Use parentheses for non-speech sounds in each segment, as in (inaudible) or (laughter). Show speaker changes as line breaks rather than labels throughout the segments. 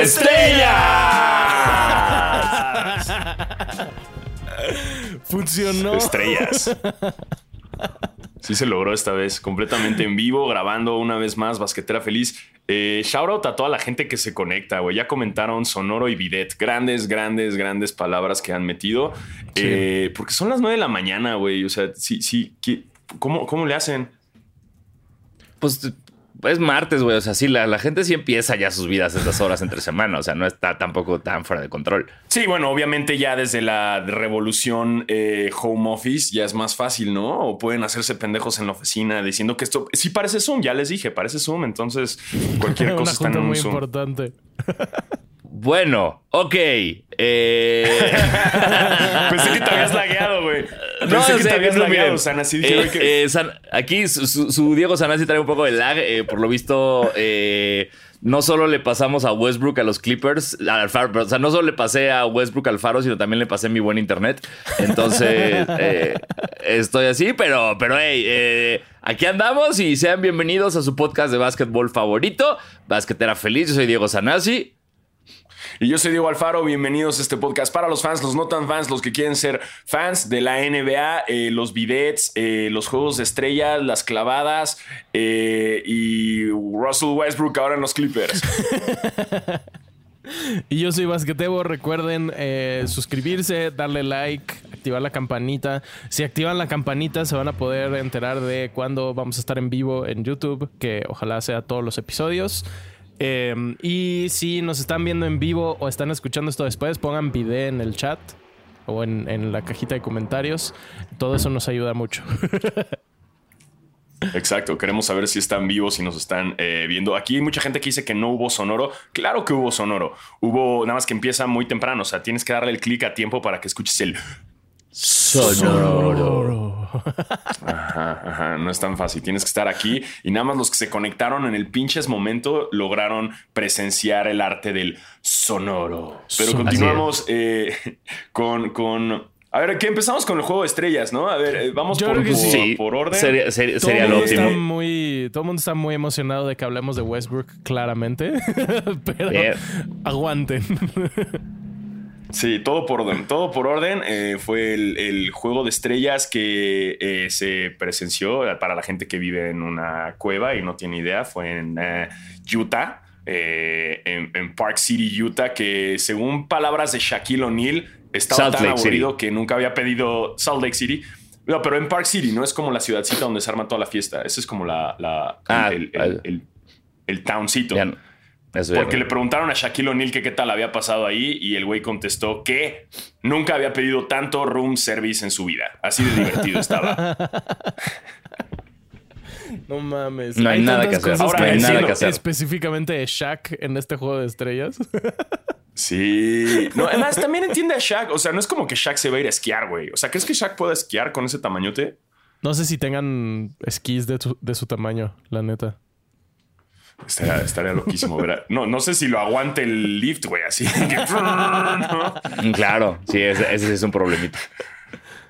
¡Estrellas!
Funcionó.
Estrellas. Sí se logró esta vez, completamente en vivo, grabando una vez más Basquetera Feliz. Eh, shout out a toda la gente que se conecta, güey. Ya comentaron Sonoro y Bidet. Grandes, grandes, grandes palabras que han metido. Eh, porque son las nueve de la mañana, güey. O sea, sí, sí. ¿qué- ¿Cómo, ¿Cómo le hacen?
Pues es martes, güey. O sea, sí, la, la gente sí empieza ya sus vidas a estas horas entre semana. O sea, no está tampoco tan fuera de control.
Sí, bueno, obviamente ya desde la revolución eh, home office ya es más fácil, ¿no? O pueden hacerse pendejos en la oficina diciendo que esto sí parece Zoom, ya les dije, parece Zoom, entonces cualquier (laughs)
Una
cosa está en un
muy
Zoom.
importante.
Bueno, ok. Eh, (laughs) (laughs)
Pensé que te habías lagueado, güey.
No,
Pensé que te habías lagueado,
miren,
Sana. Así dije,
eh,
que-
eh, San- aquí su, Diego Sanasi trae un poco de lag. por lo visto, no solo le pasamos a Westbrook a los Clippers, al Faro, pero, o sea, no solo le pasé a Westbrook al Faro, sino también le pasé mi buen internet. Entonces, (laughs) estoy así, pero, pero hey, eh, aquí andamos y sean bienvenidos a su podcast de básquetbol favorito, Basquetera Feliz. Yo soy Diego Sanasi.
Y yo soy Diego Alfaro, bienvenidos a este podcast para los fans, los no tan fans, los que quieren ser fans de la NBA, eh, los bidets, eh, los juegos de estrellas, las clavadas eh, y Russell Westbrook ahora en los Clippers. (laughs)
Y yo soy Basquetebo. Recuerden suscribirse, darle like, activar la campanita. Si activan la campanita, se van a poder enterar de cuándo vamos a estar en vivo en YouTube, que ojalá sea todos los episodios. Eh, y si nos están viendo en vivo o están escuchando esto después, pongan video en el chat o en, en la cajita de comentarios. Todo eso nos ayuda mucho. (laughs)
Exacto, queremos saber si están vivos, si nos están eh, viendo. Aquí hay mucha gente que dice que no hubo sonoro. Claro que hubo sonoro. Hubo, nada más que empieza muy temprano. O sea, tienes que darle el clic a tiempo para que escuches el. Ajá, ajá, no es tan fácil. Tienes que estar aquí y nada más los que se conectaron en el pinches momento lograron presenciar el arte del sonoro. Pero continuamos eh, con, con. A ver, que empezamos con el juego de estrellas, ¿no? A ver, eh, vamos
Yo
por,
creo que
por-
sí.
por orden.
Sería, sería-
Todo
sería
el
lo
mundo está
óptimo.
muy, todo el mundo está muy emocionado de que hablemos de Westbrook, claramente. (laughs) Pero
Bien.
aguanten. (laughs)
Sí, todo por orden. Todo por orden. Eh, fue el, el juego de estrellas que eh, se presenció eh, para la gente que vive en una cueva y no tiene idea. Fue en eh, Utah, en, en Park City, Utah, que según palabras de Shaquille O'Neal, estaba
Salt
tan
Lake
aburrido
City.
que nunca había pedido Salt Lake City. No, pero en Park City, no es como la ciudadcita donde se arma toda la fiesta. Esa es como la, la-
Ah,
el, el,
el-
el- el towncito.
Ya no- eso
Porque le preguntaron a Shaquille O'Neal que qué tal había pasado ahí y el güey contestó que nunca había pedido tanto room service en su vida. Así de divertido (laughs) estaba.
No mames.
No hay nada que hacer.
Ahora,
que
hay nada que
hacer.
Específicamente de Shaq en este juego de estrellas. (laughs)
Sí. No, además también entiende a Shaq. O sea, no es como que Shaq se va a ir a esquiar, güey. O sea, ¿crees que Shaq pueda esquiar con ese tamañote?
No sé si tengan esquís de, su- de su tamaño, la neta.
Estaría, estaría loquísimo, ¿verdad? No, no sé si lo aguante el lift, güey, así. que- ¿no?
Claro, sí, ese, es un problemita.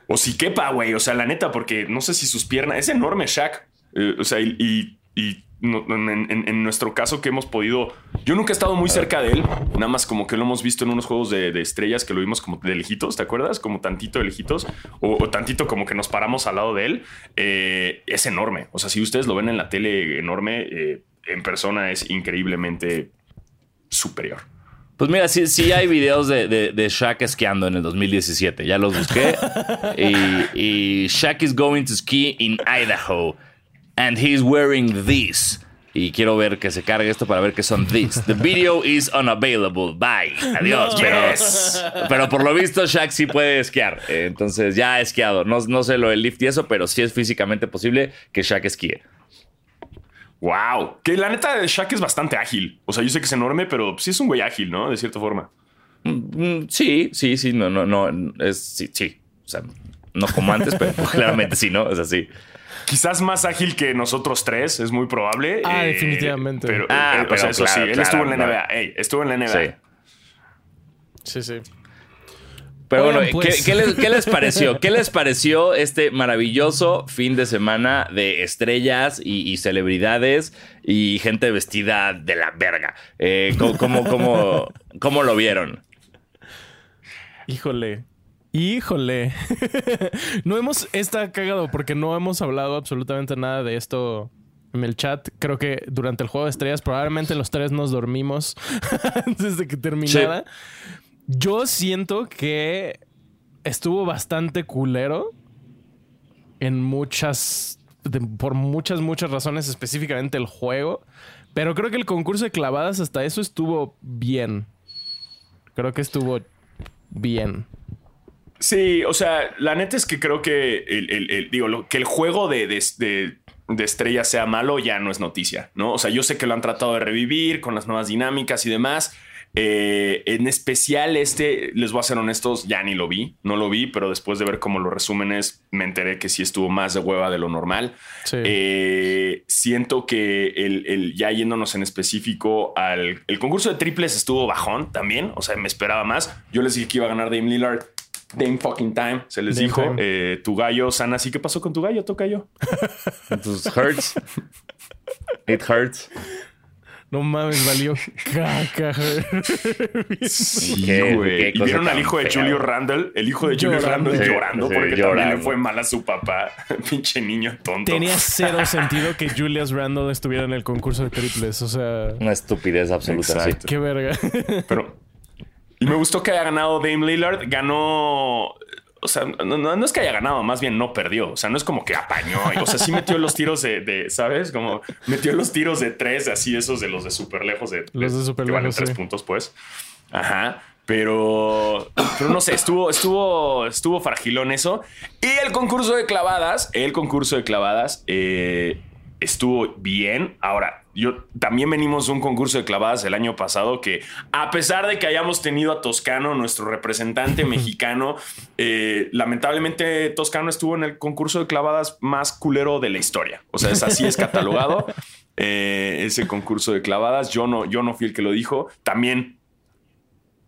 O si quepa, güey. O sea, la neta, porque no sé si sus piernas. Es enorme, Shaq. Eh, o sea, y, y- y no- en, en- en nuestro caso que hemos podido. Yo nunca he estado muy cerca de él. Nada más como que lo hemos visto en unos juegos de, de estrellas que lo vimos como de lejitos, ¿te acuerdas? Como tantito de lejitos. O, o tantito como que nos paramos al lado de él. Eh, es enorme. O sea, si ustedes lo ven en la tele enorme, eh, en persona es increíblemente superior.
Pues mira, sí, sí hay videos de, de, de Shaq esquiando en el 2017. Ya los busqué. y, y Shaq is going to ski in Idaho. And he's wearing this. Y quiero ver que se cargue esto para ver qué son this. The video is unavailable. Bye. Adiós. Pero,
Yes.
pero por lo visto, Shaq sí puede esquiar. Entonces ya ha esquiado. No, no sé lo del lift y eso, pero sí es físicamente posible que Shaq esquíe.
Wow. Que la neta, Shaq es bastante ágil. O sea, yo sé que es enorme, pero sí es un güey ágil, ¿no? De cierta forma.
Mm, sí, sí, sí, no, no, no, es, sí, sí. O sea, no como antes, pero (laughs) claramente sí, ¿no? Es así.
Quizás más ágil que nosotros tres, es muy probable.
Ah, definitivamente.
Pero,
Ah,
eh, o sea, eso sí,
claro,
él estuvo en la
claro,
NBA. Ey, estuvo en la NBA.
Sí.
Sí, sí.
Pero
Oigan,
bueno,
pues.
¿qué, qué les, qué les pareció? (laughs) ¿Qué les pareció este maravilloso fin de semana de estrellas y, y celebridades y gente vestida de la verga? Eh, ¿cómo, cómo, cómo- cómo lo vieron?
Híjole. Híjole. (laughs) no hemos. Está cagado porque no hemos hablado absolutamente nada de esto en el chat. Creo que durante el juego de estrellas, probablemente los tres nos dormimos (laughs) antes de que terminara. Yo siento que estuvo bastante culero en muchas. por muchas, muchas razones, específicamente el juego. Pero creo que el concurso de clavadas, hasta eso estuvo bien. Creo que estuvo bien.
Sí, o sea, la neta es que creo que el, el- digo, que el juego de, de, de- de estrellas sea malo ya no es noticia, ¿no? O sea, yo sé que lo han tratado de revivir con las nuevas dinámicas y demás. Eh, en especial este, les voy a ser honestos, ya ni lo vi, no lo vi, pero después de ver cómo lo resúmenes, me enteré que sí estuvo más de hueva de lo normal.
Sí.
Eh, siento que el, el- ya yéndonos en específico al el concurso de triples estuvo bajón también. O sea, me esperaba más. Yo les dije que iba a ganar Dame Lillard. Dame fucking time, se les
Dame
dijo. Eh, tu gallo, Sana, ¿sí qué pasó con tu gallo? Toca yo. (laughs)
Entonces, hurts. (laughs) It hurts.
No mames, valió (laughs) caca.
Sí, güey. Y vieron al hijo de
güey.
Randle, el hijo de. Randle
Sí,
llorando
sí,
porque también
llorando.
le fue mal a su papá. (laughs) Pinche niño tonto.
Tenía cero (laughs) sentido que Julius Randle estuviera en el concurso de triples. O sea,
Una estupidez absoluta,
qué verga.
Pero. Y me gustó que haya ganado Dame Lillard. Ganó. O sea, no, no- no es que haya ganado, más bien no perdió. O sea, no es como que apañó. O sea, sí metió los tiros de, de, ¿sabes? Como metió los tiros de tres, así esos de los de súper lejos. De,
Los de súper
que valen tres
sí.
puntos, pues. Ajá. Pero, pero no sé, estuvo, estuvo, estuvo fragilón eso. Y el concurso de clavadas, el concurso de clavadas eh, estuvo bien. Ahora, yo también venimos de un concurso de clavadas el año pasado que, a pesar de que hayamos tenido a Toscano, nuestro representante (laughs) mexicano, eh, lamentablemente Toscano estuvo en el concurso de clavadas más culero de la historia. O sea, es así es catalogado. (laughs) eh, ese concurso de clavadas. Yo no, yo no fui el que lo dijo. También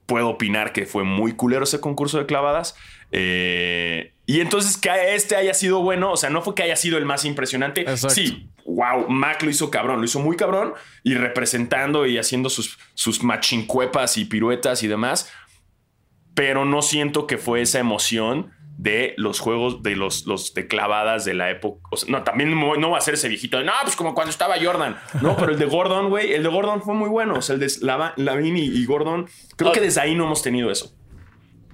puedo opinar que fue muy culero ese concurso de clavadas. Eh, y entonces que este haya sido bueno, o sea, no fue que haya sido el más impresionante.
Exacto.
Sí, wow, Mac lo hizo cabrón, lo hizo muy cabrón y representando y haciendo sus, sus machincuepas y piruetas y demás. Pero no siento que fue esa emoción de los juegos de los, los de clavadas de la época. O sea, no, también no va a ser ese viejito de no, pues como cuando estaba Jordan. No, pero el de Gordon, güey, el de Gordon fue muy bueno. O sea, el de Lavin y, y Gordon, creo que desde ahí no hemos tenido eso.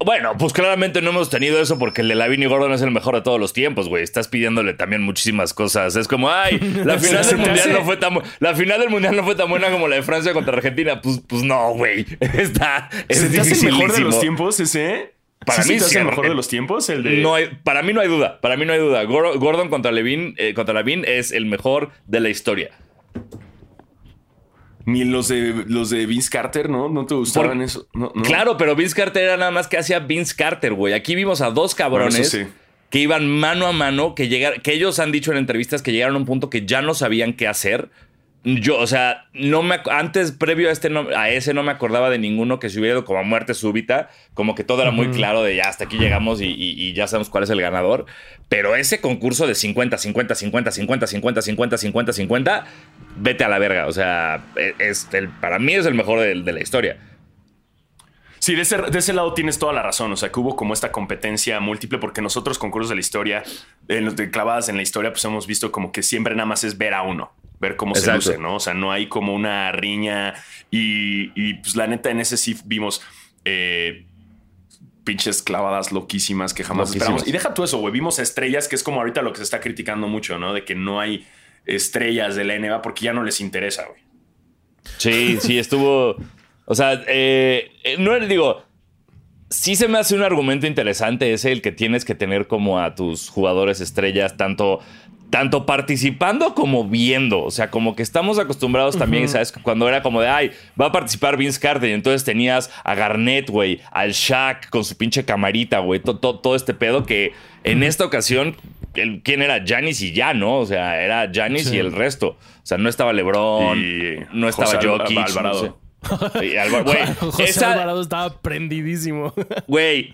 Bueno, pues claramente no hemos tenido eso porque el de Gordon es el mejor de todos los tiempos, güey. Estás pidiéndole también muchísimas cosas. Es como, ay, (laughs) la final del mundial no fue tan la final del mundial no fue tan buena como la de Francia contra Argentina. Pues, pues no, güey. (laughs) Está es
¿Se te hace el mejor de los tiempos ese?
Para
¿Sí
mí sí,
el mejor
eh,
de los tiempos, el de
No hay, para mí no hay duda. Para mí no hay duda. Gor- Gordon contra Levin, eh, contra Lavin es el mejor de la historia.
Ni los de los de Vince Carter, ¿no? ¿No te gustaban
Por-
eso? No, no.
Claro, pero Vince Carter era nada más que hacía Vince Carter, güey. Aquí vimos a dos cabrones
Bueno, eso sí.
que iban mano a mano, que llegar, que ellos han dicho en entrevistas que llegaron a un punto que ya no sabían qué hacer. Yo, o sea, no me antes, previo a este no- a ese, no me acordaba de ninguno que se hubiera ido como a muerte súbita. Como que todo era muy claro de ya hasta aquí llegamos y, y- y ya sabemos cuál es el ganador. Pero ese concurso de 50, 50, 50, 50, 50, 50, 50, 50, vete a la verga. O sea, e- es el, para mí es el mejor de, de la historia.
Sí, de ese, de ese lado tienes toda la razón. O sea, que hubo como esta competencia múltiple, porque nosotros, concursos de la historia, en los de clavadas en la historia, pues hemos visto como que siempre nada más es ver a uno, ver cómo
Exacto.
se luce, ¿no? O sea, no hay como una riña. Y, y, pues la neta, en ese sí vimos. eh, pinches clavadas loquísimas que jamás
Loquísimas.
esperamos. Y deja tú eso, güey. Vimos estrellas, que es como ahorita lo que se está criticando mucho, ¿no? De que no hay estrellas de la NBA porque ya no les interesa, güey.
Sí, sí, estuvo. O sea, eh, no digo. Sí se me hace un argumento interesante ese el que tienes que tener como a tus jugadores estrellas, tanto tanto participando como viendo. O sea, como que estamos acostumbrados también, ¿sabes? Cuando era como de, ay, va a participar Vince Carter. Y entonces tenías a Garnett, güey, al Shaq con su pinche camarita, güey, todo, este pedo que en esta ocasión, el, ¿quién era? Janis y ya, ¿no? O sea, era Janis y el resto. O sea, no estaba LeBron, no estaba Jokic.
Alvarado. (laughs) José Alvarado estaba prendidísimo.
Güey,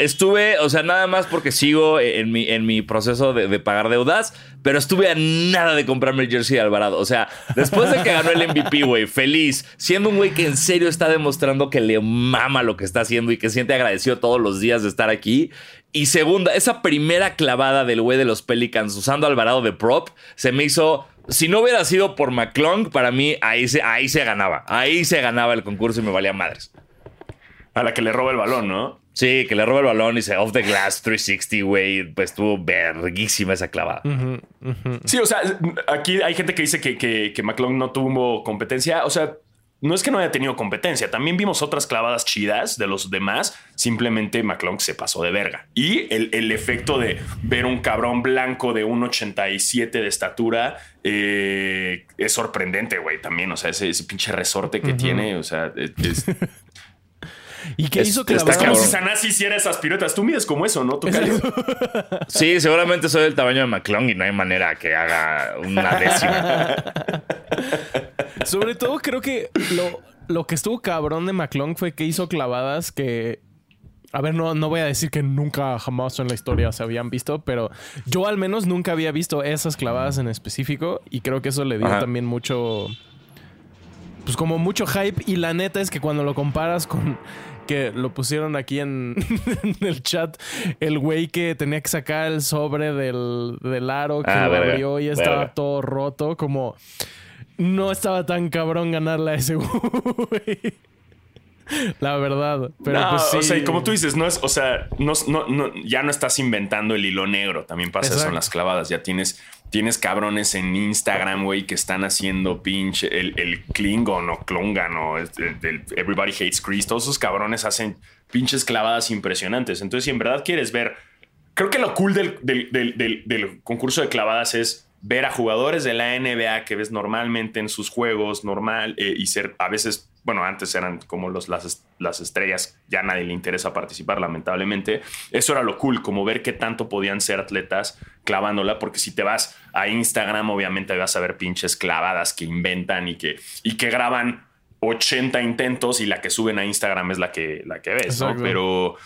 estuve, o sea, nada más porque sigo en mi, en mi proceso de, pagar deudas, pero estuve a nada de comprarme el jersey de Alvarado. O sea, después de que ganó el MVP, güey, feliz, siendo un güey que en serio está demostrando que le mama lo que está haciendo y que siente agradecido todos los días de estar aquí. Y segunda, esa primera clavada del güey de los Pelicans usando Alvarado de prop se me hizo. Si no hubiera sido por McClung, para mí ahí se, ahí se ganaba. Ahí se ganaba el concurso y me valía madres.
A la que le roba el balón, ¿no?
Sí, que le roba el balón y se off the glass 360, güey. Pues estuvo verguísima esa clavada.
Sí, o sea, aquí hay gente que dice que, que, que McClung no tuvo competencia. O sea, no es que no haya tenido competencia, también vimos otras clavadas chidas de los demás, simplemente McClung se pasó de verga. Y el, efecto de ver un cabrón blanco de 1,87 de estatura eh, es sorprendente, güey, también, o sea, ese, pinche resorte que tiene, o sea, es, (laughs)
¿Y qué hizo que
Está como si Sanasi hiciera esas piruetas. Tú mides como eso, ¿no? ¿Tú (laughs)
sí, seguramente soy del tamaño de McClung y no hay manera que haga una décima. (laughs)
Sobre todo creo que lo, lo que estuvo cabrón de McClung fue que hizo clavadas que a ver, no, no voy a decir que nunca jamás en la historia se habían visto, pero yo al menos nunca había visto esas clavadas en específico y creo que eso le dio también mucho, pues como mucho hype y la neta es que cuando lo comparas con que lo pusieron aquí (laughs) en, el chat, el güey que tenía que sacar el sobre del, aro que ah, lo abrió y estaba todo roto, como no estaba tan cabrón ganarle a ese (laughs) güey. La verdad. Pero pues sí.
O sea, como tú dices, no es, o sea, no, no, ya no estás inventando el hilo negro. También pasa eso en las clavadas. Ya tienes, tienes cabrones en Instagram, güey, que están haciendo pinche el, el Klingon o Klungan o Everybody Hates Chris. Todos esos cabrones hacen pinches clavadas impresionantes. Entonces, si en verdad quieres ver, creo que lo cool del, del concurso de clavadas es ver a jugadores de la NBA que ves normalmente en sus juegos normal eh, y ser a veces, bueno, antes eran como los, las, las estrellas, ya nadie le interesa participar lamentablemente. Eso era lo cool, como ver qué tanto podían ser atletas clavándola, porque si te vas a Instagram obviamente vas a ver pinches clavadas que inventan y que, y que graban 80 intentos y la que suben a Instagram es la que, la que ves, ¿no? Pero...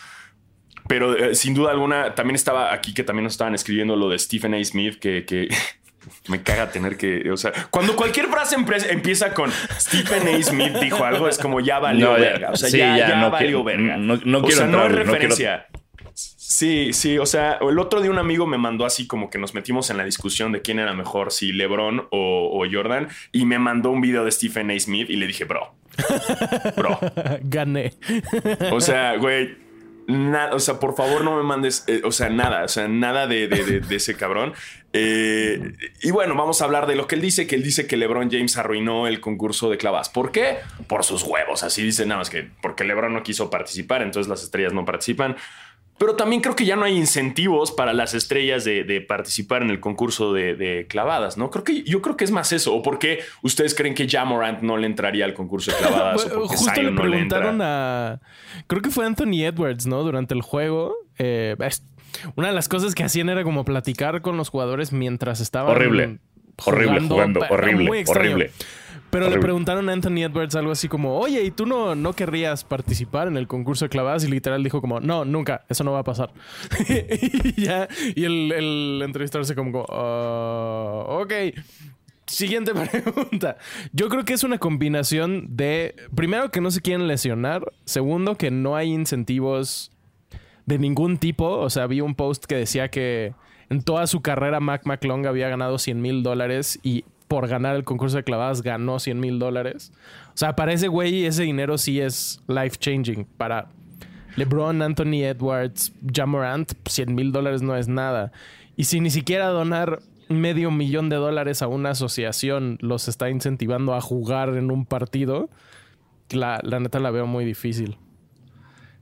Pero eh, sin duda alguna, también estaba aquí que también nos estaban escribiendo lo de Stephen A. Smith, que, que (laughs) me caga tener que, o sea, cuando cualquier frase empieza con Stephen A. Smith dijo algo, es como ya valió verga. O sea, ya, no valió verga.
No, quiero o sea,
no hay referencia. Sí, sí, o sea, el otro día un amigo me mandó así como que nos metimos en la discusión de quién era mejor, si LeBron o, o Jordan, y me mandó un video de Stephen A. Smith y le dije, bro, bro. (laughs)
Gané.
O sea, güey, Nada, o sea, por favor no me mandes, eh, o sea, nada, o sea, nada de, de, ese cabrón. Eh, y bueno, vamos a hablar de lo que él dice, que él dice que LeBron James arruinó el concurso de clavas. ¿Por qué? Por sus huevos, así dice nada más que porque LeBron no quiso participar, entonces las estrellas no participan. Pero también creo que ya no hay incentivos para las estrellas de, participar en el concurso de, clavadas, ¿no? Creo que yo creo que es más eso. ¿O por qué ustedes creen que Jamorant no le entraría al concurso de clavadas? o (laughs)
Justo le preguntaron a. Creo que fue Anthony Edwards, ¿no? Durante el juego. Eh, una de las cosas que hacían era como platicar con los jugadores mientras estaban.
Horrible. horrible jugando. Horrible. Horrible.
Pero le preguntaron a Anthony Edwards algo así como, oye, ¿y tú no, no querrías participar en el concurso de clavadas? Y literal dijo como, no, nunca, eso no va a pasar. (laughs) y ya, y el, el entrevistador se como, uh, ok. Siguiente (laughs) pregunta. Yo creo que es una combinación de, primero, que no se quieren lesionar. Segundo, que no hay incentivos de ningún tipo. O sea, vi un post que decía que en toda su carrera Mac McClung había ganado 100 mil dólares y por ganar el concurso de clavadas ganó 100 mil dólares. O sea, para ese güey ese dinero sí es life changing. Para LeBron, Anthony Edwards, Jamorant, 100 mil dólares no es nada. Y si ni siquiera donar medio millón de dólares a una asociación los está incentivando a jugar en un partido, la, neta la veo muy difícil.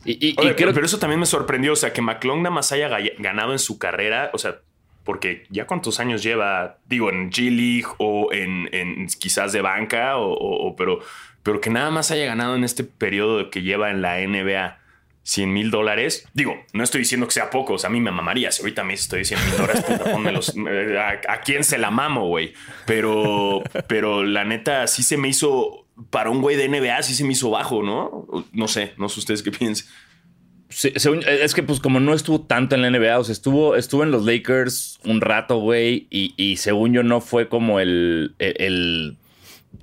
Y, pero, eso también me sorprendió. O sea, que McClung nada más haya ganado en su carrera. O sea, porque ya cuántos años lleva, digo, en G League o en, en quizás de banca, o, o- pero, pero que nada más haya ganado en este periodo que lleva en la NBA 100 mil dólares. Digo, no estoy diciendo que sea poco, o sea, a mí me mamaría. Si ahorita me estoy 100 mil dólares, puta, pónmelos. Eh, ¿A, a quién se la mamo, güey? Pero, pero la neta sí se me hizo, para un güey de NBA, sí se me hizo bajo, ¿no? No sé, no sé ustedes qué piensan.
Según- es que pues como no estuvo tanto en la NBA, o sea, estuvo, estuvo en los Lakers un rato, güey, y, y según yo no fue como el, el- el-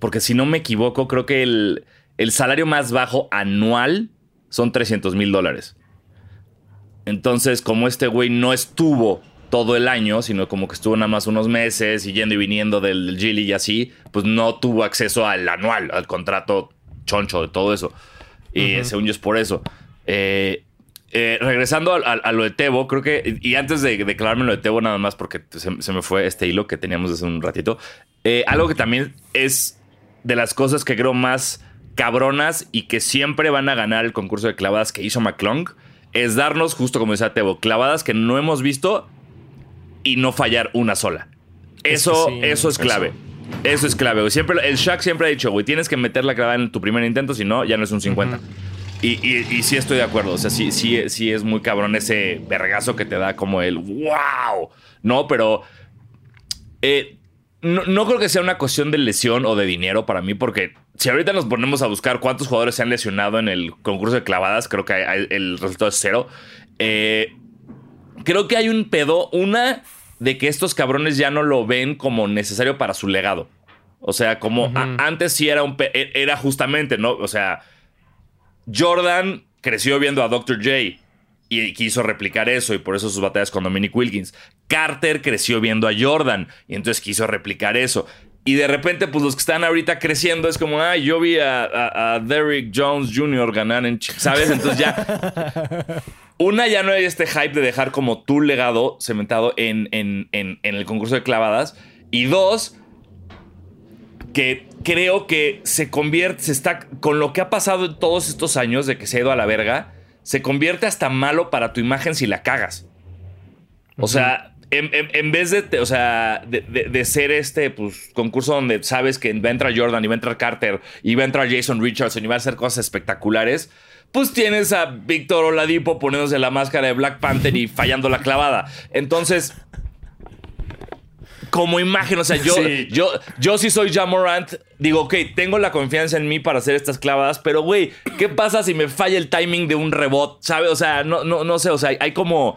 Porque si no me equivoco, creo que el, el salario más bajo anual son 300 mil dólares. Entonces, como este güey no estuvo todo el año, sino como que estuvo nada más unos meses y yendo y viniendo del, del y así, pues no tuvo acceso al anual, al contrato choncho de todo eso. Y según yo es por eso. Eh, eh, regresando a, a- a lo de Tebo, creo que, y antes de declararme lo de Tebo nada más porque se, se me fue este hilo que teníamos hace un ratito, eh, algo que también es de las cosas que creo más cabronas y que siempre van a ganar el concurso de clavadas que hizo McClung, es darnos, justo como decía Tebo, clavadas que no hemos visto y no fallar una sola. Eso,
sí,
eso es clave. Eso. es clave, güey. Siempre, el Shaq siempre ha dicho, güey, tienes que meter la clavada en tu primer intento, si no, ya no es un 50. y, y, y sí estoy de acuerdo. O sea, sí, sí, sí es muy cabrón ese vergazo que te da como el wow. No, pero eh, no, no creo que sea una cuestión de lesión o de dinero para mí, porque si ahorita nos ponemos a buscar cuántos jugadores se han lesionado en el concurso de clavadas, creo que hay- hay- el resultado es cero. Eh, creo que hay un pedo, una de que estos cabrones ya no lo ven como necesario para su legado. O sea, como antes sí era un e- era justamente, ¿no? O sea, Jordan creció viendo a Dr. J y quiso replicar eso y por eso sus batallas con Dominic Wilkins. Carter creció viendo a Jordan y entonces quiso replicar eso. Y de repente, pues los que están ahorita creciendo es como, ah, yo vi a, a- a Derrick Jones Jr. ganar en, Ch-", ¿sabes? Entonces ya (laughs) una, ya no hay este hype de dejar como tu legado cementado en, en- en- en el concurso de clavadas. Y dos, que creo que se convierte, se está, con lo que ha pasado en todos estos años de que se ha ido a la verga, se convierte hasta malo para tu imagen si la cagas. O sea, en, en- en vez de, o sea, de, de- de ser este pues, concurso donde sabes que va a entrar Jordan y va a entrar Carter y va a entrar Jason Richardson y va a hacer cosas espectaculares, pues tienes a Víctor Oladipo poniéndose la máscara de Black Panther y fallando la clavada. Entonces, como imagen, o sea, yo
Sí.
yo, yo sí soy Jamorant. Digo, ok, tengo la confianza en mí para hacer estas clavadas, pero güey, ¿qué pasa si me falla el timing de un rebot? ¿Sabes? O sea, no, no, no sé, o sea, hay como.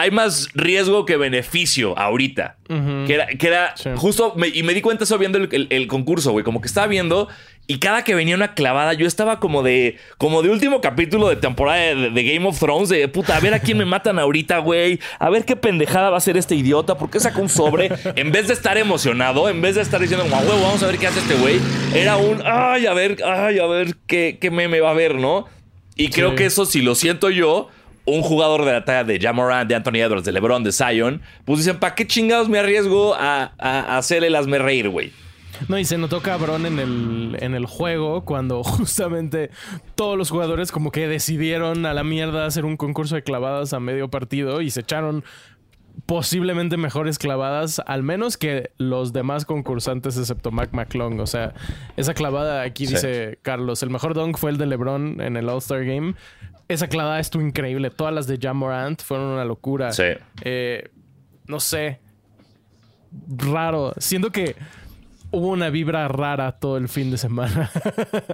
Hay más riesgo que beneficio ahorita. Que era, que era
Sí.
justo. me- y me di cuenta eso viendo el, el- el concurso, güey. Como que estaba viendo. Y cada que venía una clavada, yo estaba como de. Como de último capítulo de temporada de, de Game of Thrones. De puta, a ver a quién me matan ahorita, güey. A ver qué pendejada va a ser este idiota. ¿Por qué sacó un sobre? en vez de estar emocionado, en vez de estar diciendo, huevo, vamos a ver qué hace este güey. Era un. Ay, a ver, ay, a ver qué, qué meme va a haber, ¿no? Y creo
Sí.
que eso, si lo siento yo, un jugador de la talla de Jamoran, de Anthony Edwards, de LeBron, de Zion, pues dicen, ¿para qué chingados me arriesgo a, a, hacerle las me reír, güey?
No, y se notó cabrón en el, en el juego cuando (laughs) justamente todos los jugadores como que decidieron a la mierda hacer un concurso de clavadas a medio partido y se echaron posiblemente mejores clavadas, al menos que los demás concursantes excepto Mac McClung. O sea, esa clavada aquí
Sí.
dice Carlos, el mejor dunk fue el de LeBron en el All-Star Game. Esa clavada estuvo increíble. Todas las de Jamorant fueron una locura.
Sí.
Eh, no sé. Raro. Siento que hubo una vibra rara todo el fin de semana.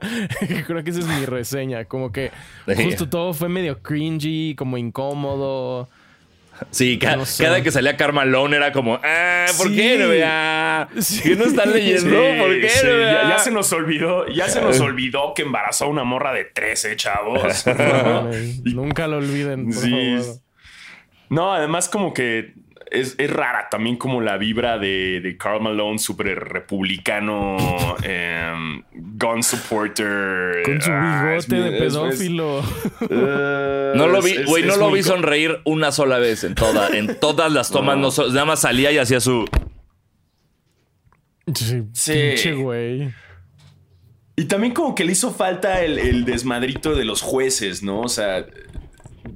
(laughs) Creo que esa es mi reseña. Como que justo todo fue medio cringy, como incómodo.
Sí, ca-
No sé.
cada que salía Carmalone era como, ah, ¿por
Sí.
qué no vea?
Sí.
¿Qué no están leyendo?
Sí,
¿Por qué
sí,
no
ya, se nos olvidó, ya se nos (laughs) olvidó que embarazó a una morra de 13, chavos. (laughs)
Nunca lo olviden, por
Sí.
favor.
No, además como que es, es rara también como la vibra de, de Carl Malone, súper republicano, (laughs) em, gun supporter.
Con su
Ah,
bigote de
es- es-
pedófilo.
eh,
No lo vi, güey, no
es
lo vi sonreír una sola vez en toda, en todas las tomas, no. so- nada más salía y hacía su.
Sí,
Sí.
Pinche güey.
Y también como que le hizo falta el, el desmadrito de los jueces, ¿no? O sea,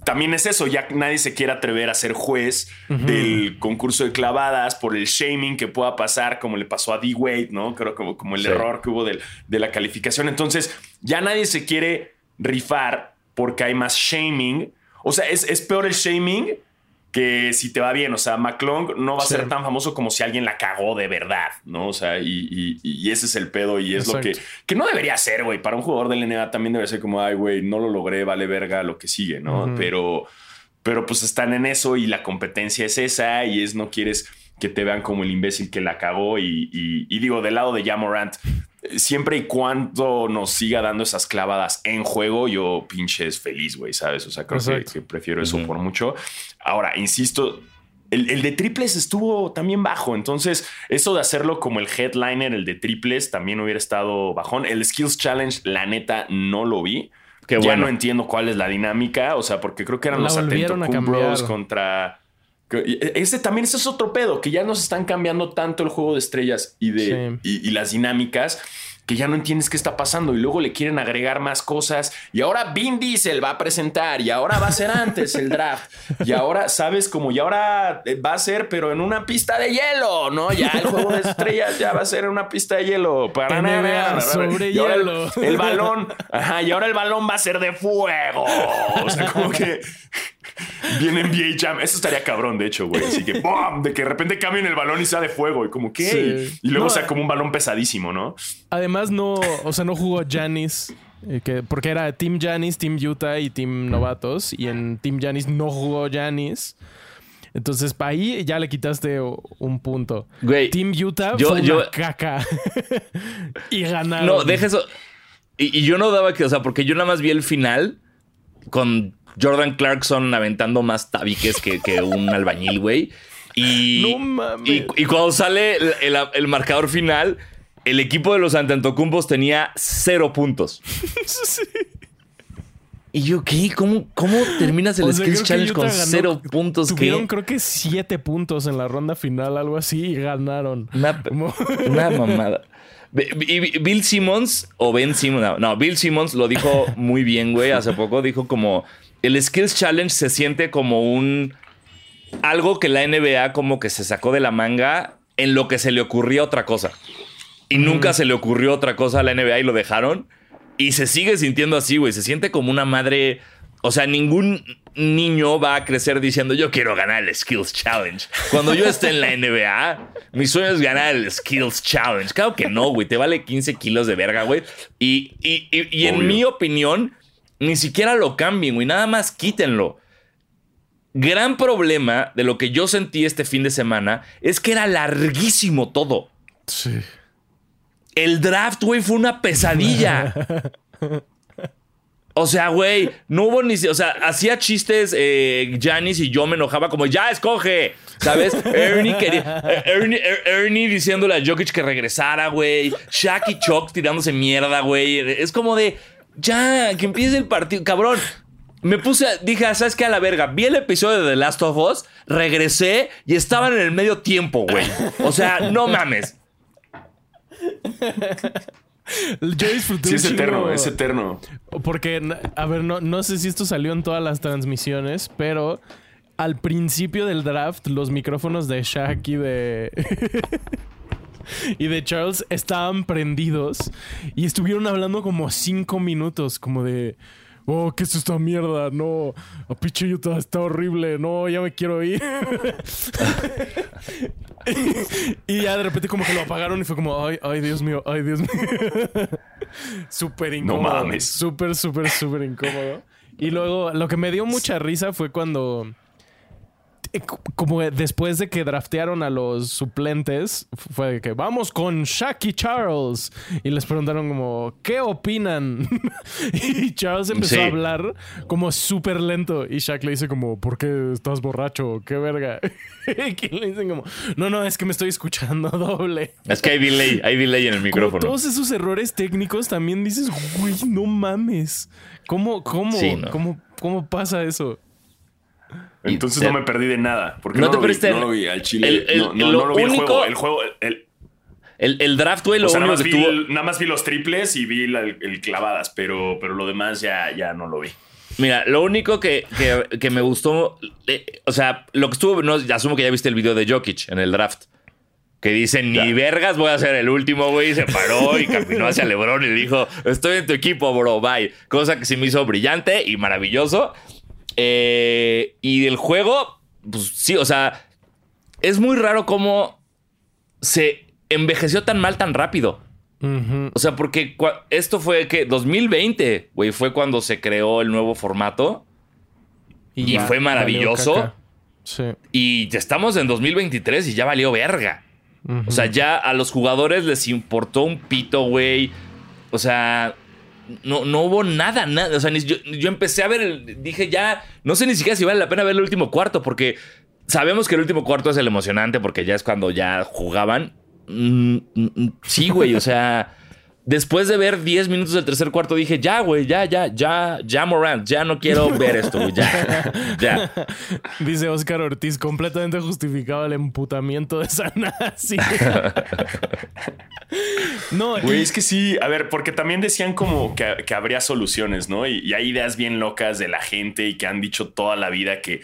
también es eso, ya nadie se quiere atrever a ser juez del concurso de clavadas por el shaming que pueda pasar, como le pasó a D-Wade, ¿no? Creo que como, el error que hubo de, de la calificación. Entonces, ya nadie se quiere rifar porque hay más shaming. O sea, es, es peor el shaming que si te va bien, o sea, McClung no va a ser tan famoso como si alguien la cagó de verdad, ¿no? O sea, y, ese es el pedo y es lo que, que no debería ser, güey. Para un jugador del NBA también debe ser como, ay, güey, no lo logré, vale verga lo que sigue, ¿no? Pero, pero pues están en eso y la competencia es esa y es no quieres que te vean como el imbécil que la cagó y, y digo, del lado de Jamorant, siempre y cuando nos siga dando esas clavadas en juego, yo pinches feliz, güey, ¿sabes? O sea, creo que, prefiero eso por mucho. Ahora, insisto, el, de triples estuvo también bajo, entonces eso de hacerlo como el headliner, el de triples, también hubiera estado bajón. El Skills Challenge, la neta, no lo vi. Que ya no entiendo cuál es la dinámica, o sea, porque creo que eran los Atento Bros contra ese también ese es otro pedo, que ya nos están cambiando tanto el juego de estrellas y, de, y, las dinámicas que ya no entiendes qué está pasando y luego le quieren agregar más cosas y ahora Vin Diesel va a presentar y ahora va a ser antes el draft y ahora sabes como y ahora eh, va a ser pero en una pista de hielo, ¿no? Ya el juego de estrellas ya va a ser en una pista de hielo para
nada sobre hielo.
El, el, balón, ajá, y ahora el balón va a ser de fuego. O sea, como que Viene NBA Jam. Eso estaría cabrón, de hecho, güey. Así que, (laughs) ¡bum! De que de repente cambien el balón y sea de fuego. Y como, ¿qué? Y luego sea como un balón pesadísimo, ¿no?
Además, no, o sea, no jugó Janis. Eh, que, porque era Team Janis, Team Utah y Team Novatos. Y en Team Janis no jugó Janis. Entonces, para ahí ya le quitaste un punto.
Güey,
Team Utah fue una caca. (laughs) y ganaron.
No, deja eso. Y, y, yo no daba que, o sea, porque yo nada más vi el final con Jordan Clarkson aventando más tabiques que, un albañil, güey. Y, Y, cuando sale el, marcador final, el equipo de los Antetokounmpos tenía cero puntos. Y yo, ¿qué? ¿Cómo, cómo terminas el Skills Challenge con cero puntos?
Tuvieron creo que siete puntos en la ronda final, algo así, y ganaron.
Una, una (laughs) mamada. Y Bill Simmons, o Ben Simmons, no, Bill Simmons lo dijo muy bien, güey, hace poco. Dijo como, el Skills Challenge se siente como un algo que la NBA como que se sacó de la manga en lo que se le ocurría otra cosa. Y nunca se le ocurrió otra cosa a la NBA y lo dejaron. Y se sigue sintiendo así, güey. Se siente como una madre. O sea, ningún niño va a crecer diciendo yo quiero ganar el Skills Challenge. Cuando yo esté en la NBA, mi sueño es ganar el Skills Challenge. Claro que no, güey. Te vale 15 kilos de verga, güey. Y, y en mi opinión, ni siquiera lo cambien, güey. Nada más quítenlo. Gran problema de lo que yo sentí este fin de semana es que era larguísimo todo.
Sí.
El draft, güey, fue una pesadilla. (laughs) O sea, güey, no hubo ni. O sea, hacía chistes eh, Janis y yo me enojaba como, ya escoge. ¿Sabes? Ernie, quería, Ernie, Ernie diciéndole a Jokic que regresara, güey. Shaq y Chuck tirándose mierda, güey. Es como de, ya, que empiece el partido. Cabrón, me puse, dije, ah, ¿sabes qué? A la verga. Vi el episodio de The Last of Us, regresé y estaban en el medio tiempo, güey. O sea, no mames.
Yo disfruté
sí, es eterno, es eterno.
Porque, a ver, no, no sé si esto salió en todas las transmisiones, pero al principio del draft, los micrófonos de Shaq y de. (laughs) (laughs) y de Charles estaban prendidos y estuvieron hablando como cinco minutos, como de. Oh, ¿qué es esta mierda? No, a pinche Utah está horrible. No, ya me quiero ir. (laughs) y ya de repente como que lo apagaron y fue como, ay, ay, Dios mío, ay, Dios mío. (laughs) súper incómodo. No mames. Súper, súper, súper incómodo. Y luego lo que me dio mucha risa fue cuando como después de que draftearon a los suplentes, fue de que vamos con Shaq Charles. Y les preguntaron como, ¿qué opinan? (laughs) y Charles empezó a hablar como súper lento. Y Shaq le dice como, ¿por qué estás borracho? ¿Qué verga? (laughs) y le dicen como, no, no, es que me estoy escuchando (laughs) doble.
Es que hay delay, hay delay en el micrófono.
todos esos errores técnicos también dices, güey, no mames. ¿Cómo, cómo, cómo, cómo pasa eso?
Entonces no me perdí de nada. Porque no, te perdiste. No lo vi al Chile. no, lo vi el juego. El juego.
El, draft, güey, lo
o sea, nada, más vi nada más vi los triples y vi el, clavadas, pero, pero lo demás ya, ya no lo vi.
Mira, lo único que, que- que me gustó, eh, o sea, lo que estuvo, no, asumo que ya viste el video de Jokic en el draft. Que dice, ni vergas voy a ser el último, güey. Y Se paró y caminó hacia LeBron y dijo, estoy en tu equipo, bro, bye. Cosa que sí me hizo brillante y maravilloso. Eh, y del juego, pues sí, o sea, es muy raro cómo se envejeció tan mal tan rápido. O sea, porque esto fue que 2020, güey, fue cuando se creó el nuevo formato. Y fue maravilloso.
Sí.
Y estamos en 2023 y ya valió verga. O sea, ya a los jugadores les importó un pito, güey. O sea, no, no hubo nada, nada. O sea, yo, yo empecé a ver, el- dije ya, no sé ni siquiera si vale la pena ver el último cuarto, porque sabemos que el último cuarto es el emocionante, porque ya es cuando ya jugaban. Mm, mm, mm, sí, güey, o sea, después de ver 10 minutos del tercer cuarto, dije, ya, güey, ya, ya, ya, ya, Morant, ya no quiero (laughs) ver esto, güey, ya, ya.
Dice Oscar Ortiz, completamente justificado el emputamiento de Sanasi. (laughs) no,
Güey,
y-
es que sí, a ver, porque también decían como que, que habría soluciones, ¿no? Y, y hay ideas bien locas de la gente y que han dicho toda la vida que,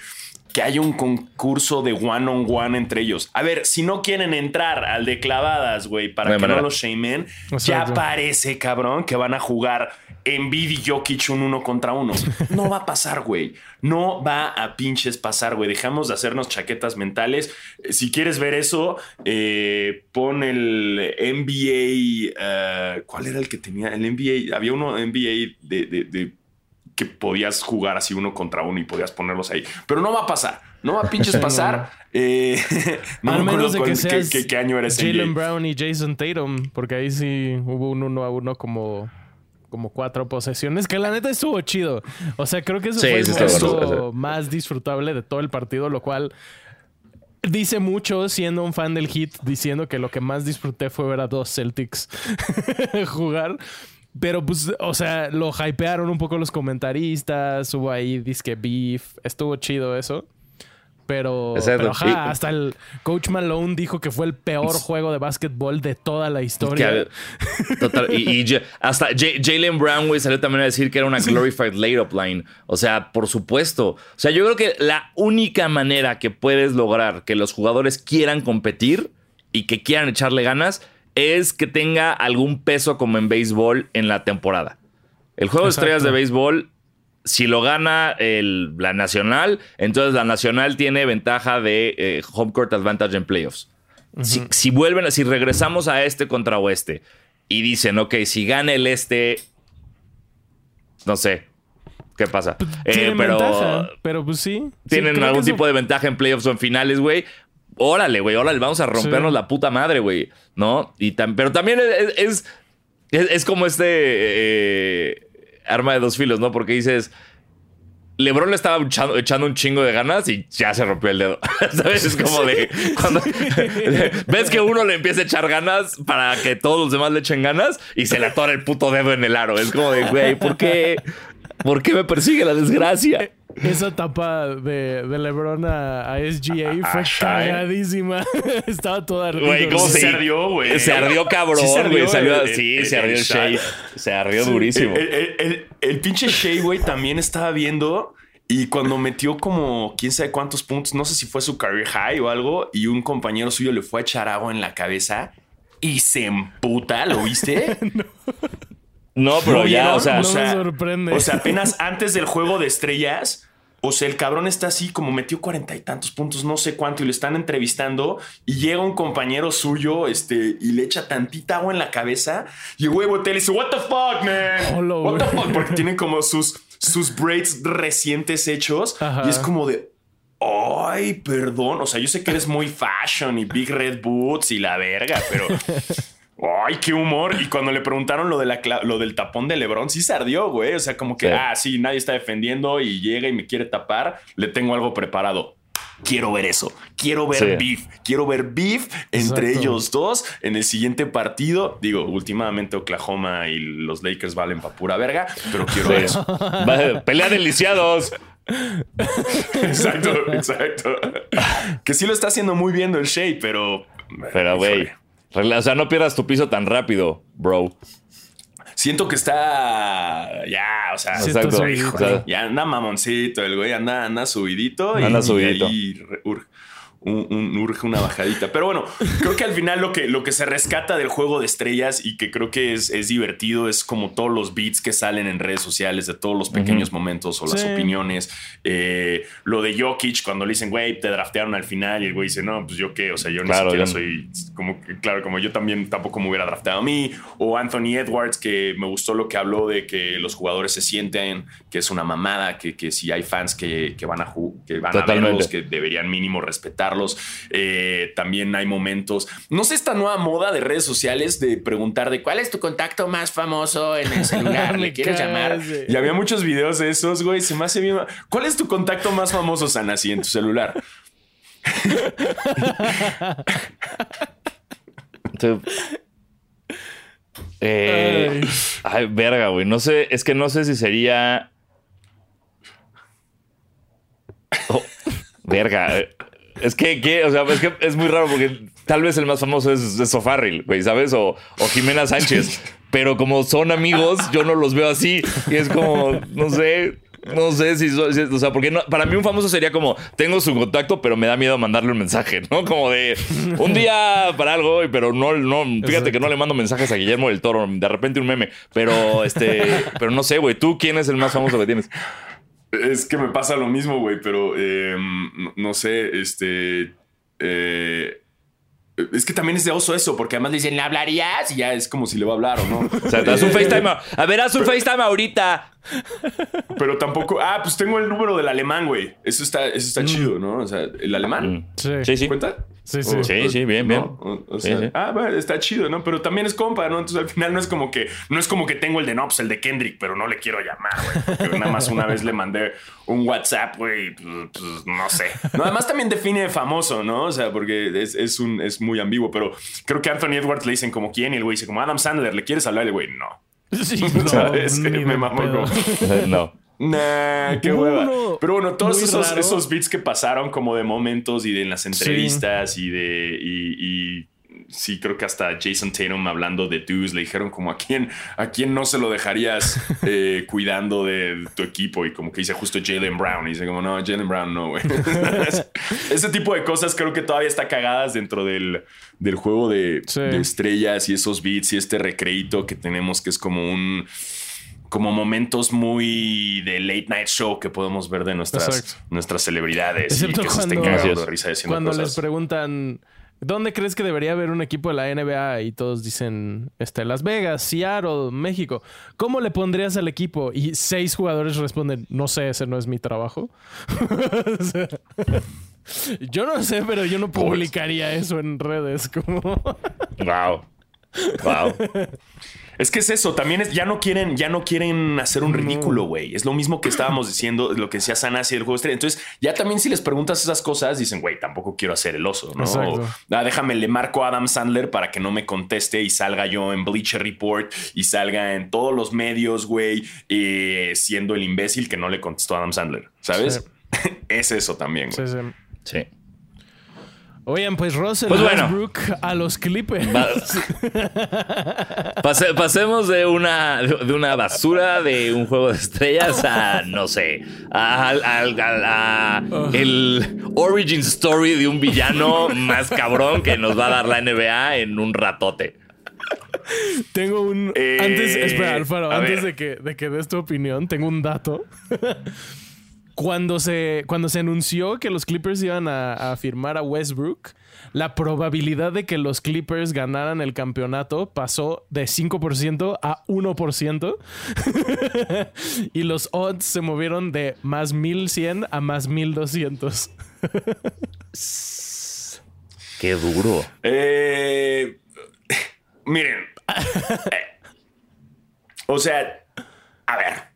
que hay un concurso de one on one entre ellos. A ver, si no quieren entrar al de clavadas, güey, para
No
que
manera.
no los shamen, ya parece, cabrón, que van a jugar Embiid y Jokic un uno contra uno. No va a pasar, güey. No va a pinches pasar, güey. Dejamos de hacernos chaquetas mentales. Si quieres ver eso, eh, pon el NBA. eh, ¿Cuál era el que tenía? El NBA. Había uno NBA de, de- de que podías jugar así uno contra uno y podías ponerlos ahí. Pero no va a pasar. No va a pinches (laughs) pasar. Eh, (laughs) no
al
me acuerdo
menos de que
cuál-
seas
qué, qué- qué año era ese
Jalen. Brown y Jason Tatum, porque ahí sí hubo un uno a uno como, como cuatro posesiones, que la neta estuvo chido. O sea, creo que eso
Sí,
fue
estuvo
momento
bueno.
más disfrutable de todo el partido, lo cual dice mucho siendo un fan del hit, diciendo que lo que más disfruté fue ver a dos Celtics (laughs) jugar. Pero pues, o sea, lo hypearon un poco los comentaristas, hubo ahí disque beef, estuvo chido eso. Pero, ajá, hasta el coach Malone dijo que fue el peor juego de básquetbol de toda la
Que,
historia.
total, y, hasta Ja- Jalen Brown, güey, salió también a decir que era una glorified layup line. O sea, por supuesto. O sea, yo creo que la única manera que puedes lograr que los jugadores quieran competir y que quieran echarle ganas es que tenga algún peso como en béisbol en la temporada. El juego de estrellas de béisbol, si lo gana el- la nacional, entonces la nacional tiene ventaja de eh, home court advantage en playoffs. si, si vuelven, si regresamos a este contra oeste y dicen, ok, si gana el este, no sé, ¿qué pasa? Eh, pero
ventaja, pero pues sí.
Tienen algún
eso-
tipo de ventaja en playoffs o en finales, güey. Órale, güey, órale, vamos a rompernos
Sí.
la puta madre, güey, ¿no? Y tam- pero también es, es, es- es como este eh, arma de dos filos, ¿no? Porque dices, LeBron le estaba echando, echando un chingo de ganas y ya se rompió el dedo. (laughs) ¿Sabes? Es como de (laughs) cuando ves que uno le empieza a echar ganas para que todos los demás le echen ganas y se le atora el puto dedo en el aro. Es como de, güey, ¿por qué? ¿Por qué me persigue la desgracia?
Esa tapa de, de LeBron a, a SGA fue
a Shai.
cagadísima. (laughs) Estaba toda ardida.
Güey, ¿cómo
Sí
se,
se ardió, güey.
Se ardió cabrón,
Sí se ardió
güey. Salió,
el-
sí,
el-
se ardió el,
el
Shea.
Shai.
Se ardió durísimo.
El, el- el- el pinche Shea, güey, también estaba viendo. Y cuando metió como quién sabe cuántos puntos, no sé si fue su career high o algo, y un compañero suyo le fue a echar agua en la cabeza y se emputa, ¿lo viste? (laughs)
no, pero
¿No
ya,
vieron?
o sea,
No me sorprende.
O sea, apenas antes del juego de estrellas. O sea, el cabrón está así como metió cuarenta y tantos puntos, no sé cuánto, y lo están entrevistando. Y llega un compañero suyo, este, y le echa tantita agua en la cabeza. Y güey le dice, What the fuck, man?
Hola,
What the fuck? Porque tienen como sus, sus braids recientes hechos.
Ajá.
Y es como de. Ay, perdón. O sea, yo sé que eres muy fashion y big red boots y la verga, pero. Ay, qué humor. Y cuando le preguntaron lo, de la, cla- lo del tapón de Lebron, sí se ardió, güey. O sea, como que,
Sí.
ah, sí, nadie está defendiendo y llega y me quiere tapar. Le tengo algo preparado. Quiero ver eso. Quiero ver
Sí.
beef. Quiero ver beef entre
Exacto.
ellos dos en el siguiente partido. Digo, últimamente Oklahoma y los Lakers valen pa' pura verga, pero quiero ver eso. (laughs)
pelea de lisiados. (laughs)
exacto, exacto. Que sí lo está haciendo muy bien el Shea, pero.
Pero, güey, o sea, no pierdas tu piso tan rápido, bro.
siento que está ya, o sea.
O sea,
ya anda mamoncito, el güey anda, anda subidito. y-
Anda
y
subidito.
ur- un- un- urge una bajadita. Pero bueno, creo que al final lo que, lo que se rescata del juego de estrellas y que creo que es, es divertido es como todos los beats que salen en redes sociales de todos los pequeños momentos o las
Sí.
opiniones. Eh, lo de Jokic, cuando le dicen, güey, te draftearon al final y el güey dice, no, pues yo qué, o sea, yo ni
Claro,
siquiera
yo no.
soy como claro, como yo también tampoco me hubiera drafteado a mí. O Anthony Edwards, que me gustó lo que habló de que los jugadores se sienten que es una mamada, que, que si hay fans que, que van a que van a
Totalmente.
verlos, que deberían mínimo Eh, también hay momentos. No sé esta nueva moda de redes sociales de preguntar de cuál es tu contacto más famoso en el celular, (laughs)
Me
le quieres llamar. Y había muchos videos de esos, güey. Se me hace bien. ¿Cuál es tu contacto más famoso, Sanasi, en tu celular?
Eh, ay, verga, güey. No sé, es que no sé si sería. Oh, verga. Es que, o sea, es que es muy raro porque tal vez el más famoso es, es Sofarril, güey, ¿sabes? O, o Jimena Sánchez. Pero como son amigos, yo no los veo así. Y es como, no sé. No sé si, o sea, porque para mí un famoso sería como, tengo su contacto, pero me da miedo mandarle un mensaje, ¿no? Como de un día para algo, pero no, no, fíjate que no le mando mensajes a Guillermo del Toro, de repente un meme, pero este, pero no sé, güey, ¿tú quién es el más famoso que tienes?
Es que me pasa lo mismo, güey, pero eh, no, no sé, este. eh, es que también es de oso eso, porque además le dicen, ¿le hablarías? Y ya es como si le va a hablar o no. (laughs)
O sea, haz un FaceTime, a, a ver, haz un FaceTime ahorita.
Pero tampoco. Ah, pues tengo el número del alemán, güey. Eso está, eso está chido, ¿no? O sea, el alemán.
Sí.
Sí, sí.
¿Cuenta?
Sí, sí.
O-
Sí, sí, bien, bien.
¿no? O, o
Sí,
sea,
sí.
Ah, bueno, está chido, ¿no? Pero también es compa, ¿no? Entonces al final no es como que no es como que tengo el de Nops, el de Kendrick, pero no le quiero llamar, güey. Porque nada más una vez le mandé un WhatsApp, güey, pues, pues, no sé. No, además también define famoso, ¿no? O sea, porque es, es un, es muy ambiguo, pero creo que Anthony Edwards le dicen como quién y el güey dice como Adam Sandler, ¿le quieres hablar? Y el güey, no.
Sí, (laughs) no,
¿Sabes?
ni
Me mamó como- (laughs)
No.
Nah, qué hueva.
uno
Pero bueno, todos esos, esos beats que pasaron como de momentos y de en las entrevistas y de. Y, y sí, creo que hasta Jason Tatum hablando de Deuce le dijeron como a quién, a quién no se lo dejarías (laughs) eh, cuidando de tu equipo. Y como que dice justo Jalen Brown. Y dice como, no, Jalen Brown no, güey. (laughs) Ese tipo de cosas creo que todavía está cagadas dentro del, del juego de,
Sí.
de estrellas y esos beats y este recreito que tenemos que es como un como momentos muy de late night show que podemos ver de nuestras,
Exacto.
nuestras celebridades
Excepto
y que se estén
cuando-
cagando de risa haciendo
Cuando les preguntan, ¿dónde crees que debería haber un equipo de la NBA? Y todos dicen, este, Las Vegas, Seattle, México. ¿Cómo le pondrías al equipo? Y seis jugadores responden, no sé, ese no es mi trabajo. Sea, (laughs) yo no sé, pero yo no publicaría eso en redes. Como...
Wow. Wow. (laughs)
Es que es eso, también es, ya no quieren, ya no quieren hacer un ridículo, güey. Es lo mismo que estábamos diciendo, lo que decía Sanasi del juego de estrella. Entonces, ya también si les preguntas esas cosas, dicen, güey, tampoco quiero hacer el oso, ¿no? O, "Ah, déjame, le marco a Adam Sandler para que no me conteste y salga yo en Bleacher Report y salga en todos los medios, güey, eh, siendo el imbécil que no le contestó a Adam Sandler, ¿sabes? (laughs) es eso también, güey.
Sí, sí.
Sí.
Oigan, pues Russell
Pues bueno.
Westbrook a los Clippers. (laughs)
Pase- pasemos de una, de una basura de un juego de estrellas a, no sé, a, al- al- a el origin story de un villano más cabrón que nos va a dar la NBA en un ratote.
Tengo un.
Eh,
antes, espera, Alfaro,
a
antes
ver.
de que, de que des tu opinión, tengo un dato. (laughs) cuando, se, cuando se anunció que los Clippers iban a, a firmar a Westbrook, la probabilidad de que los Clippers ganaran el campeonato pasó de 5% a 1%. (laughs) y los odds se movieron de más 1100 a más 1200. (laughs)
Qué duro.
Eh, miren. Eh, (laughs) o sea, a ver.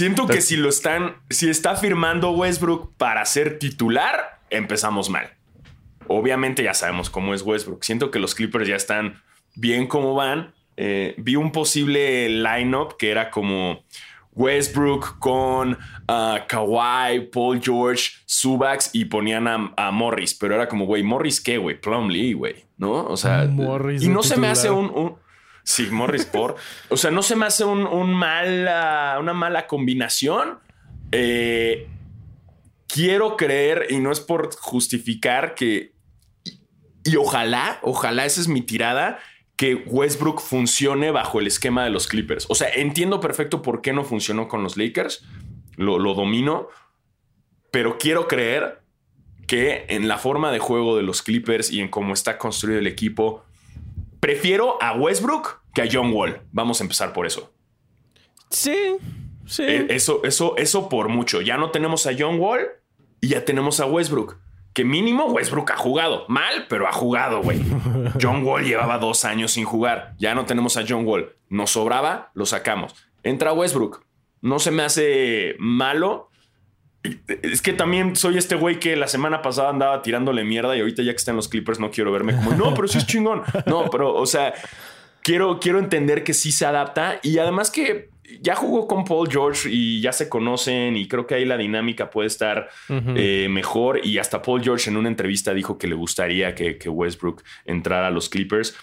Siento que si lo están, si está firmando Westbrook para ser titular, empezamos mal. Obviamente ya sabemos cómo es Westbrook. Siento que los Clippers ya están bien como van. Eh, vi un posible lineup que era como Westbrook con ah, Kawhi, Paul George, Subax y ponían a, a Morris. Pero era como, güey, ¿Morris qué, güey? Plumlee, güey, ¿no? O sea,
Morris
y no se me hace un, un- Sí, Morris por. O sea, no se me hace un, una mala combinación. Eh, quiero creer, y no es por justificar que. Y, ojalá, ojalá esa es mi tirada, que Westbrook funcione bajo el esquema de los Clippers. O sea, entiendo perfecto por qué no funcionó con los Lakers. Lo domino. Pero quiero creer que en la forma de juego de los Clippers y en cómo está construido el equipo, prefiero a Westbrook que a John Wall. Vamos a empezar por eso.
Sí, sí.
Eh, eso, eso, eso por mucho. Ya no tenemos a John Wall y ya tenemos a Westbrook. Que mínimo Westbrook ha jugado. Mal, pero ha jugado, güey. (laughs) John Wall llevaba dos años sin jugar. Ya no tenemos a John Wall. Nos sobraba, lo sacamos. Entra Westbrook. No se me hace malo. Es que también soy este güey que la semana pasada andaba tirándole mierda y ahorita ya que está en los Clippers no quiero verme como, no, pero sí es chingón. No, pero, o sea, quiero, quiero entender que sí se adapta y además que ya jugó con Paul George y ya se conocen y creo que ahí la dinámica puede estar eh, mejor y hasta Paul George en una entrevista dijo que le gustaría que, que Westbrook entrara a los Clippers.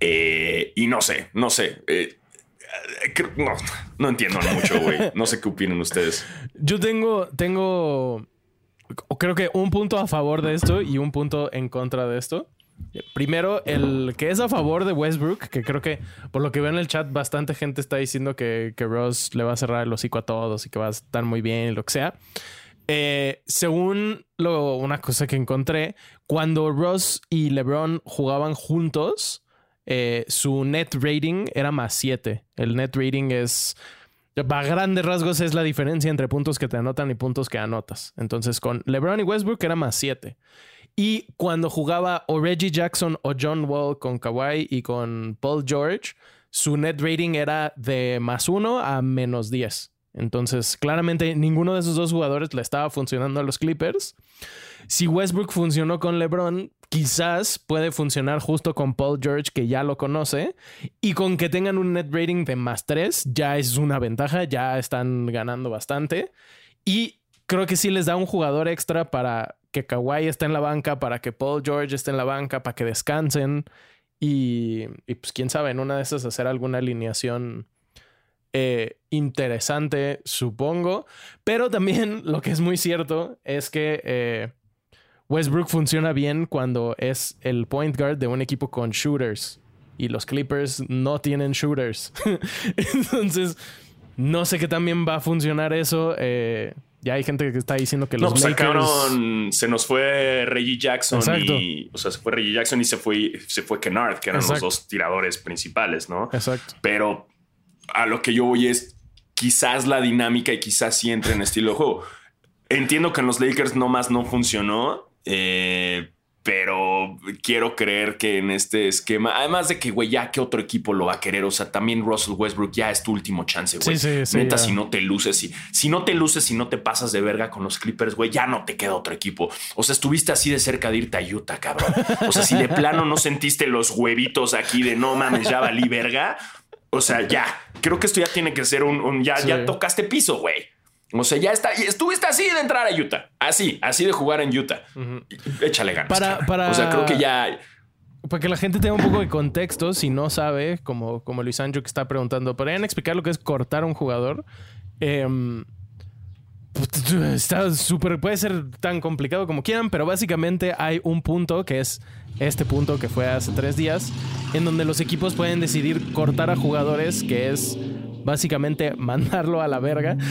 Eh, y no sé, no sé. Eh, no, no entiendo mucho, güey. No sé qué opinan ustedes.
Yo tengo, tengo, creo que un punto a favor de esto y un punto en contra de esto. Primero, el que es a favor de Westbrook, que creo que por lo que veo en el chat, bastante gente está diciendo que, que Ross le va a cerrar el hocico a todos y que va a estar muy bien y lo que sea. Eh, según lo, una cosa que encontré, cuando Ross y LeBron jugaban juntos, eh, su net rating era más 7. El net rating es, a grandes rasgos, es la diferencia entre puntos que te anotan y puntos que anotas. Entonces, con LeBron y Westbrook era más 7. Y cuando jugaba o Reggie Jackson o John Wall con Kawhi y con Paul George, su net rating era de más 1 a menos 10. Entonces, claramente ninguno de esos dos jugadores le estaba funcionando a los Clippers. Si Westbrook funcionó con LeBron, quizás puede funcionar justo con Paul George, que ya lo conoce, y con que tengan un net rating de más 3, ya es una ventaja, ya están ganando bastante. Y creo que sí les da un jugador extra para que Kawhi esté en la banca, para que Paul George esté en la banca, para que descansen. Y, pues quién sabe, en una de esas hacer alguna alineación eh, interesante, supongo. Pero también lo que es muy cierto es que eh, Westbrook funciona bien cuando es el point guard de un equipo con shooters. Y los Clippers no tienen shooters. (laughs) Entonces, no sé qué también va a funcionar eso. Eh, ya hay gente que está diciendo que
No,
los
pues
Lakers...
sacaron, se nos fue Reggie Jackson
Exacto.
y, o sea, se fue Reggie Jackson y se fue, se fue Kennard, que eran
Exacto.
los dos tiradores principales, ¿no?
Exacto.
Pero a lo que yo voy es quizás la dinámica y quizás sí entre en estilo de juego. Entiendo que en los Lakers nomás no funcionó, eh, pero quiero creer que en este esquema, además de que, güey, ya que otro equipo lo va a querer, o sea, también Russell Westbrook ya es tu último chance, güey.
Sí, sí, sí,
Neta,
ya.
si no te luces, y si no te luces y no te pasas de verga con los Clippers, güey, ya no te queda otro equipo. O sea, estuviste así de cerca de irte a Utah, cabrón. O sea, si de plano no sentiste los huevitos aquí de no mames, ya valí verga. O sea, ya, creo que esto ya tiene que ser un, un- ya, ya tocaste piso, güey. O sea, ya está, y estuviste así de entrar a Utah, así, así de jugar en Utah. Échale ganas.
Para-
cabrón.
para-
O sea, creo que ya,
Para que la gente tenga un poco de contexto, si no sabe, como, como Luis Ancho que está preguntando, ¿podrían explicar lo que es cortar a un jugador? Em, está súper, puede ser tan complicado como quieran, pero básicamente hay un punto que es este punto que fue hace tres días, en donde los equipos pueden decidir cortar a jugadores, que es básicamente (laughs) mandarlo a la verga. (laughs)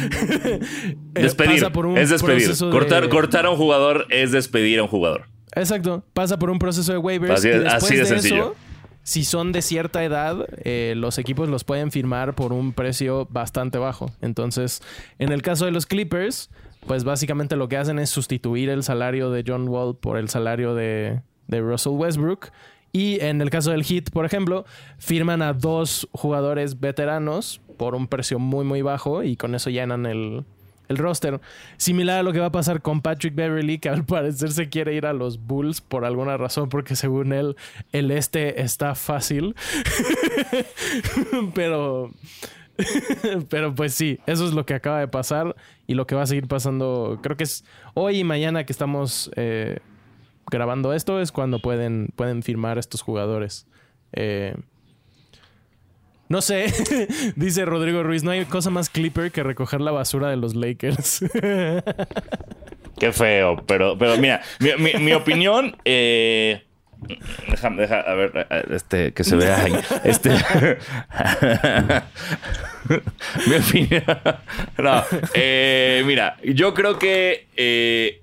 Eh,
Despedir.
pasa por un
es despedir.
de-
Cortar, cortar a un jugador es despedir a un jugador.
Exacto. Pasa por un proceso de waivers.
Así
y
así de
de,
sencillo.
eso, si son de cierta edad, eh, los equipos los pueden firmar por un precio bastante bajo. Entonces, en el caso de los Clippers, pues básicamente lo que hacen es sustituir el salario de John Wall por el salario de, de Russell Westbrook. Y en el caso del Heat, por ejemplo, firman a dos jugadores veteranos por un precio muy, muy bajo y con eso llenan el, el roster. Similar a lo que va a pasar con Patrick Beverly, que al parecer se quiere ir a los Bulls por alguna razón, porque según él, el este está fácil. (laughs) Pero. (laughs) Pero pues sí, eso es lo que acaba de pasar y lo que va a seguir pasando. Creo que es hoy y mañana que estamos eh, grabando esto, es cuando pueden, pueden firmar estos jugadores. Eh, No sé, (laughs) dice Rodrigo Ruiz, no hay cosa más clipper que recoger la basura de los Lakers. (laughs)
Qué feo, pero, pero mira, mi, opinión, eh, Déjame, a ver, este, que se vea ahí. Este. (laughs) Mi opinión. Eh, mira, yo creo que eh,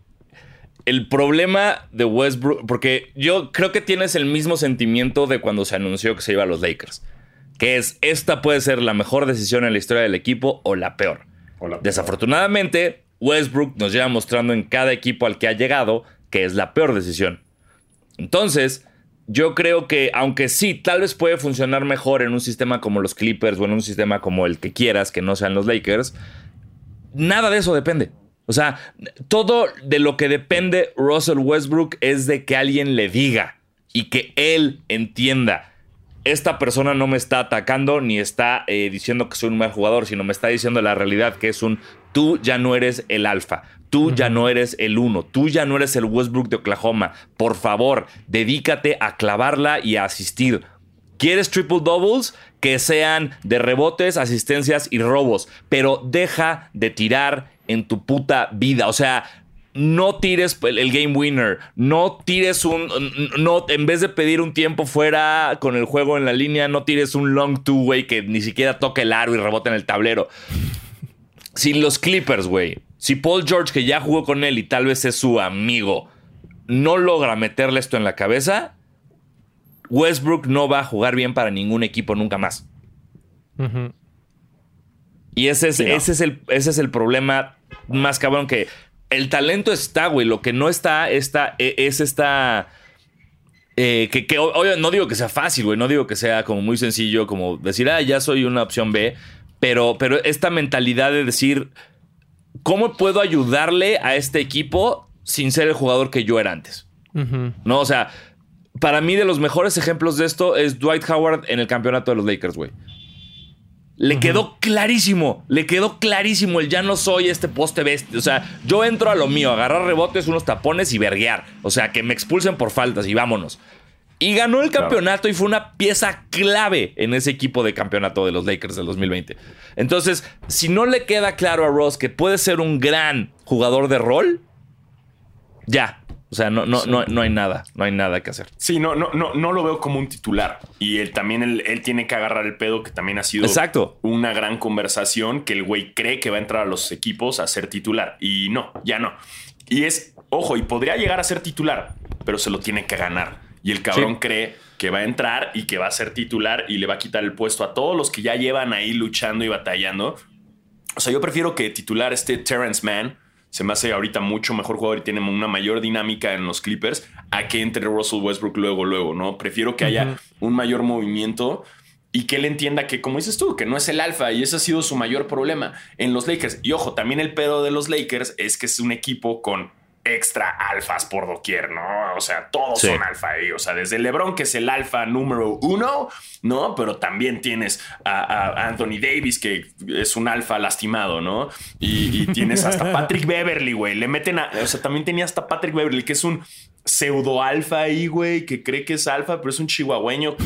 el problema de Westbrook, porque yo creo que tienes el mismo sentimiento de cuando se anunció que se iba a los Lakers, que es esta puede ser la mejor decisión en la historia del equipo o la peor. O la peor. Desafortunadamente, Westbrook nos lleva mostrando en cada equipo al que ha llegado que es la peor decisión. Entonces, yo creo que, aunque sí, tal vez puede funcionar mejor en un sistema como los Clippers o en un sistema como el que quieras, que no sean los Lakers, nada de eso depende. O sea, todo de lo que depende Russell Westbrook es de que alguien le diga y que él entienda. Esta persona no me está atacando ni está eh, diciendo que soy un mal jugador, sino me está diciendo la realidad, que es un tú ya no eres el alfa. Tú ya no eres el uno, tú ya no eres el Westbrook de Oklahoma. Por favor, dedícate a clavarla y a asistir. ¿Quieres triple doubles? Que sean de rebotes, asistencias y robos. Pero deja de tirar en tu puta vida. O sea, no tires el game winner, no tires un, no, en vez de pedir un tiempo fuera con el juego en la línea, no tires un long two, way que ni siquiera toque el aro y rebote en el tablero. Sin los Clippers, güey, si Paul George, que ya jugó con él y tal vez es su amigo, no logra meterle esto en la cabeza, Westbrook no va a jugar bien para ningún equipo nunca más. Y ese es, ese, es el, ese es el problema más cabrón que el talento está, güey. Lo que no está, está e, es esta... Eh, que, que no digo que sea fácil, güey. No digo que sea como muy sencillo, como decir, ah, ya soy una opción B. Pero, pero esta mentalidad de decir, ¿cómo puedo ayudarle a este equipo sin ser el jugador que yo era antes? No, o sea, para mí de los mejores ejemplos de esto es Dwight Howard en el campeonato de los Lakers, güey. Le quedó clarísimo, le quedó clarísimo el ya no soy este poste bestia. O sea, yo entro a lo mío, agarrar rebotes, unos tapones y verguear. O sea, que me expulsen por faltas y vámonos. Y ganó el campeonato y fue una pieza clave en ese equipo de campeonato de los Lakers del 2020. Entonces, si no le queda claro a Ross que puede ser un gran jugador de rol, ya. O sea, no, no, no, no hay nada, no hay nada que hacer.
Sí, no, no, no, no lo veo como un titular. Y él también él, tiene que agarrar el pedo, que también ha sido
Exacto.
una gran conversación, que el güey cree que va a entrar a los equipos a ser titular. Y no, ya no. Y es, ojo, y podría llegar a ser titular, pero se lo tiene que ganar. Y el cabrón cree que va a entrar y que va a ser titular y le va a quitar el puesto a todos los que ya llevan ahí luchando y batallando. O sea, yo prefiero que titular este Terrence Mann se me hace ahorita mucho mejor jugador y tiene una mayor dinámica en los Clippers a que entre Russell Westbrook luego, luego, ¿no? Prefiero que haya un mayor movimiento y que él entienda que, como dices tú, que no es el alfa y ese ha sido su mayor problema en los Lakers. Y ojo, también el pedo de los Lakers es que es un equipo con extra alfas por doquier, ¿no? O sea, todos son alfa ahí. O sea, desde LeBron, que es el alfa número uno, ¿no? Pero también tienes a, Anthony Davis, que es un alfa lastimado, ¿no? Y, tienes hasta (laughs) Patrick Beverly, güey. Le meten a. O sea, también tenía hasta Patrick Beverly, que es un pseudo alfa ahí, güey, que cree que es alfa, pero es un chihuahueño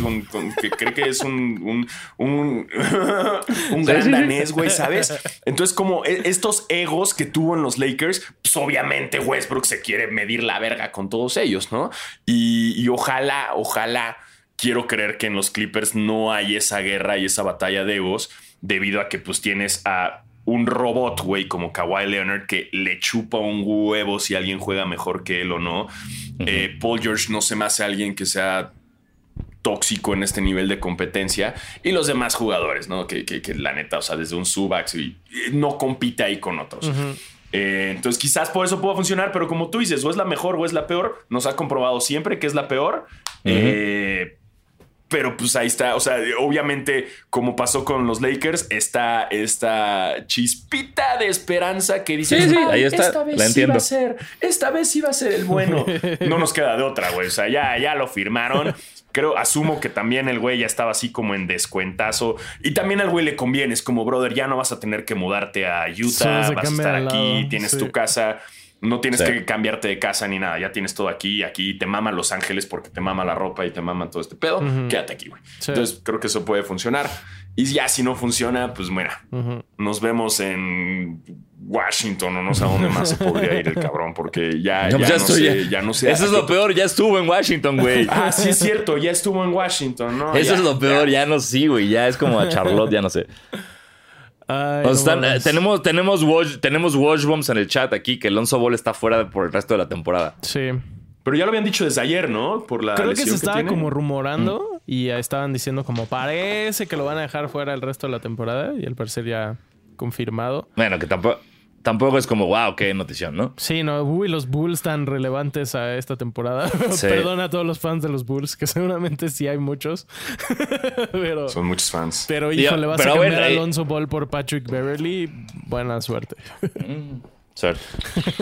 que cree que es un, un, un, (laughs) un gran danés, güey, ¿sabes? Entonces, como e, estos egos que tuvo en los Lakers, pues obviamente Westbrook se quiere medir la verga con todos ellos, ¿no? Y, y ojalá, ojalá, quiero creer que en los Clippers no hay esa guerra y esa batalla de egos, debido a que pues tienes a un robot, güey, como Kawhi Leonard, que le chupa un huevo si alguien juega mejor que él o no. Eh, Paul George no se me hace alguien que sea tóxico en este nivel de competencia y los demás jugadores, ¿no? Que, la neta, o sea, desde un Subax y, no compite ahí con otros. Eh, entonces quizás por eso pueda funcionar, pero como tú dices, o es la mejor o es la peor, nos ha comprobado siempre que es la peor. eh, pero pues ahí está, o sea, obviamente como pasó con los Lakers, está esta chispita de esperanza que dice,
sí, sí, ahí está,
esta vez
la entiendo.
va a ser, esta vez sí va a ser el bueno. No nos queda de otra, güey, o sea, ya, ya lo firmaron. (laughs) Creo, asumo que también el güey ya estaba así como en descuentazo. Y también al güey le conviene, es como, brother, ya no vas a tener que mudarte a Utah, vas a estar aquí, tienes tu casa. No tienes que cambiarte de casa ni nada. Ya tienes todo aquí. Aquí te mama Los Ángeles porque te mama la ropa y te mama todo este pedo. Quédate aquí, güey. Entonces creo que eso puede funcionar. Y ya si no funciona, pues mira, nos vemos en Washington o no sé a dónde más se podría ir el cabrón, porque ya,
No,
ya,
pues ya
no
estoy-
sé, ya no sé.
Eso es lo peor, ya estuvo en Washington, güey.
Ah, sí es cierto, ya estuvo en Washington, ¿no?
Eso
Ya,
es lo peor, ya no sí, güey. Ya es como a Charlotte, ya no sé.
Ay,
Nos
no
están-
mames.
eh, tenemos, tenemos, watch, tenemos watch bombs en el chat aquí que Alonso Ball está fuera por el resto de la temporada.
Sí.
Pero ya lo habían dicho desde ayer, ¿no? Por la
Creo que se estaba
tiene.
como rumorando
Mm.
Y estaban diciendo como parece que lo van a dejar fuera el resto de la temporada y al parecer ya confirmado.
Bueno, que tampoco, tampoco es como, wow, qué notición, ¿no?
Sí, no, uy, los Bulls tan relevantes a esta temporada. (laughs)
Sí.
Perdón a todos los fans de los Bulls, que seguramente sí hay muchos. (laughs) pero,
Son muchos fans.
pero
Digo,
híjole, vas
pero
a cambiar
bueno,
a
eh,
Alonso Ball por Patrick Beverly. Buena suerte.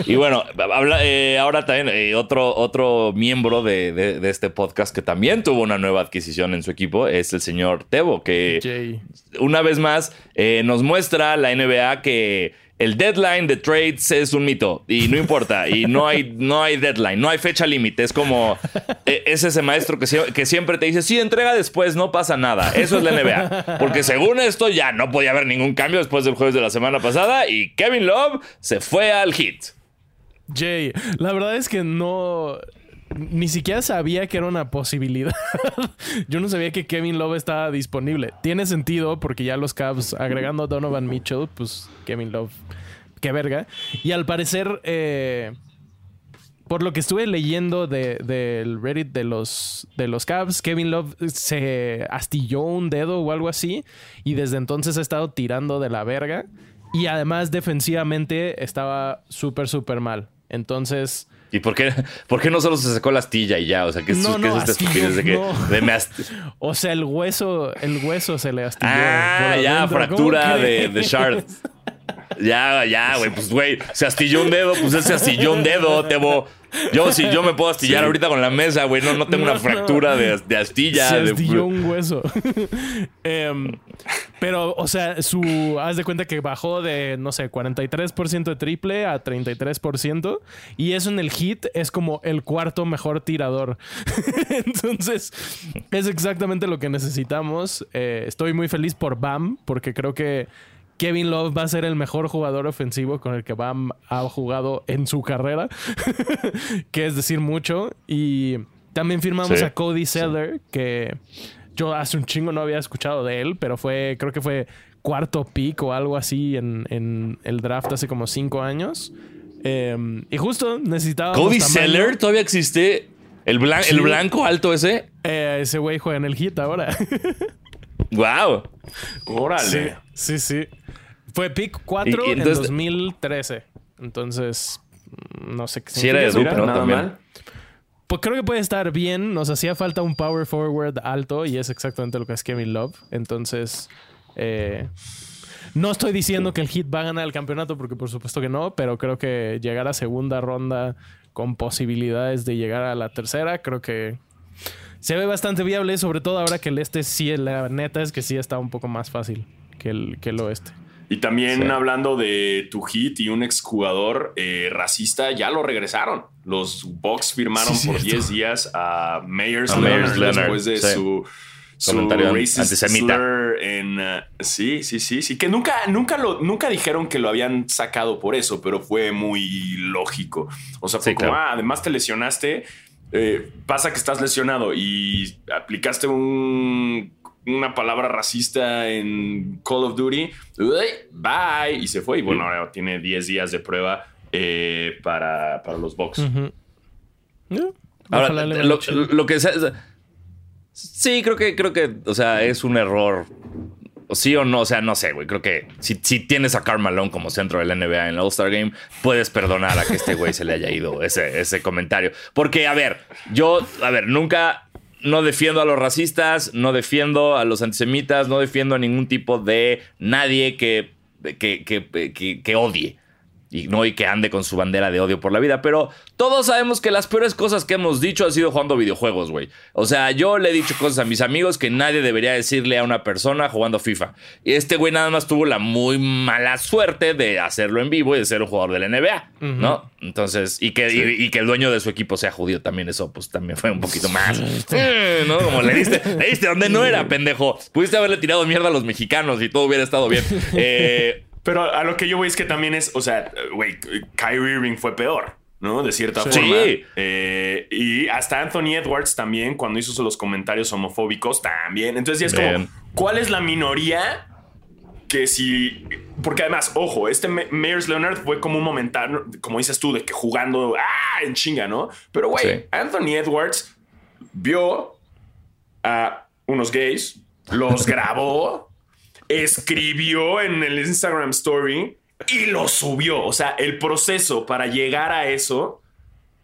Y bueno, habla- eh, ahora también eh, otro, otro miembro de, de- de este podcast que también tuvo una nueva adquisición en su equipo es el señor Tebo, que
Jay.
una vez más eh, nos muestra la NBA que el deadline de trades es un mito y no importa y no hay, no hay deadline, no hay fecha límite. Es como eh, es ese maestro que, que siempre te dice, sí, entrega después, no pasa nada. Eso es la NBA. Porque según esto ya no podía haber ningún cambio después del jueves de la semana pasada y Kevin Love se fue al hit.
Jay, la verdad es que no. Ni siquiera sabía que era una posibilidad. (laughs) Yo no sabía que Kevin Love estaba disponible. Tiene sentido porque ya los Cavs agregando a Donovan Mitchell, pues Kevin Love, qué verga. Y al parecer, eh, por lo que estuve leyendo de- del Reddit de los, de los Cavs, Kevin Love se astilló un dedo o algo así y desde entonces ha estado tirando de la verga y además defensivamente estaba súper, súper mal. Entonces,
¿Y por qué, por qué no solo se sacó la astilla y ya? O sea, ¿qué
No,
qué
no,
es esta estupidez de que
no.
de me
o sea, el hueso, el hueso se le astilló.
Ah, ya,
adentro.
fractura
¿Cómo
de, de shard. (laughs) Ya, ya, güey, pues güey, se astilló un dedo, pues él se astilló un dedo, Tebo. Yo, si yo me puedo astillar
Sí.
ahorita con la mesa, güey, no, no tengo
No,
una fractura
no.
de, de astilla.
Se
de-
astilló un hueso. (laughs) Em, pero, o sea, su. Haz de cuenta que bajó de, no sé, 43% de triple a 33%. Y eso en el hit es como el cuarto mejor tirador. (laughs) Entonces, es exactamente lo que necesitamos. Eh, estoy muy feliz por Bam, porque creo que. Kevin Love va a ser el mejor jugador ofensivo con el que Bam ha jugado en su carrera, (laughs) que es decir mucho. Y también firmamos
Sí.
a Cody Seller, que yo hace un chingo no había escuchado de él, pero fue, creo que fue cuarto pick o algo así en, en el draft hace como cinco años. Eh, y justo necesitábamos.
Cody
tamaño.
Seller todavía existe. El, blan-
Sí.
el blanco alto ese.
Eh, ese güey juega en el hit ahora. (laughs)
Wow.
Órale.
sí, sí. Fue pick 4
Y- y entonces-
en 2013. Entonces, mm, no sé qué
Sí, era de Duke. ¿no?
nada
También.
mal.
Pues creo que puede estar bien. Nos hacía falta un power forward alto y es exactamente lo que es Kevin Love. Entonces, eh, no estoy diciendo que el Heat va a ganar el campeonato porque por supuesto que no, pero creo que llegar a segunda ronda con posibilidades de llegar a la tercera, creo que se ve bastante viable, sobre todo ahora que el este sí, la neta es que sí está un poco más fácil que el, que el oeste.
Y también
Sí.
hablando de tu hit y un exjugador eh, racista, ya lo regresaron. Los Bucks firmaron
Sí,
por
cierto.
10 días a Meyers,
A
Leonard,
Meyers Leonard,
después de
sí.
su, su racist
antisemita.
slur en... uh, sí, sí, sí, sí. Que nunca, nunca, lo, nunca dijeron que lo habían sacado por eso, pero fue muy lógico. O sea, fue como,
claro.
ah, además te lesionaste, eh, pasa que estás lesionado y aplicaste un, una palabra racista en Call of Duty, uy, bye, y se fue. Y bueno, ahora tiene 10 días de prueba eh, para, para los Bucks.
Ujú. Yeah.
Ahora, lo, que sea- Sí, creo que, creo que, o sea, es un error. O sí o no, o sea, no sé, güey. Creo que si, si tienes a Karl Malone como centro de la NBA en el All-Star Game, puedes perdonar a que este güey se le haya ido ese, ese comentario. Porque, a ver, yo, a ver, nunca, no defiendo a los racistas, no defiendo a los antisemitas, no defiendo a ningún tipo de nadie que, que, que, que- odie. Y no y que ande con su bandera de odio por la vida, pero todos sabemos que las peores cosas que hemos dicho han sido jugando videojuegos, güey. O sea, yo le he dicho cosas a mis amigos que nadie debería decirle a una persona jugando FIFA. Y este güey nada más tuvo la muy mala suerte de hacerlo en vivo y de ser un jugador de la NBA, ¿no? Entonces, y que, y, y que el dueño de su equipo sea judío también, eso pues también fue un poquito más, (laughs) eh, ¿no? Como le diste, le diste donde no era, pendejo. Pudiste haberle tirado mierda a los mexicanos y todo hubiera estado bien. (laughs) Eh,
Pero a lo que yo voy es que también es, o sea, güey, Kyrie Irving fue peor, ¿no? De cierta
Sí.
forma. Eh, y hasta Anthony Edwards también, cuando hizo los comentarios homofóbicos, también. Entonces ya es
Bien.
como, ¿cuál es la minoría que si... Porque además, ojo, este Meyers Leonard fue como un momentáneo, como dices tú, de que jugando, ah, en chinga, ¿no? Pero, güey,
Sí.
Anthony Edwards vio a unos gays, los (laughs) grabó, escribió en el Instagram Story y lo subió. O sea, el proceso para llegar a eso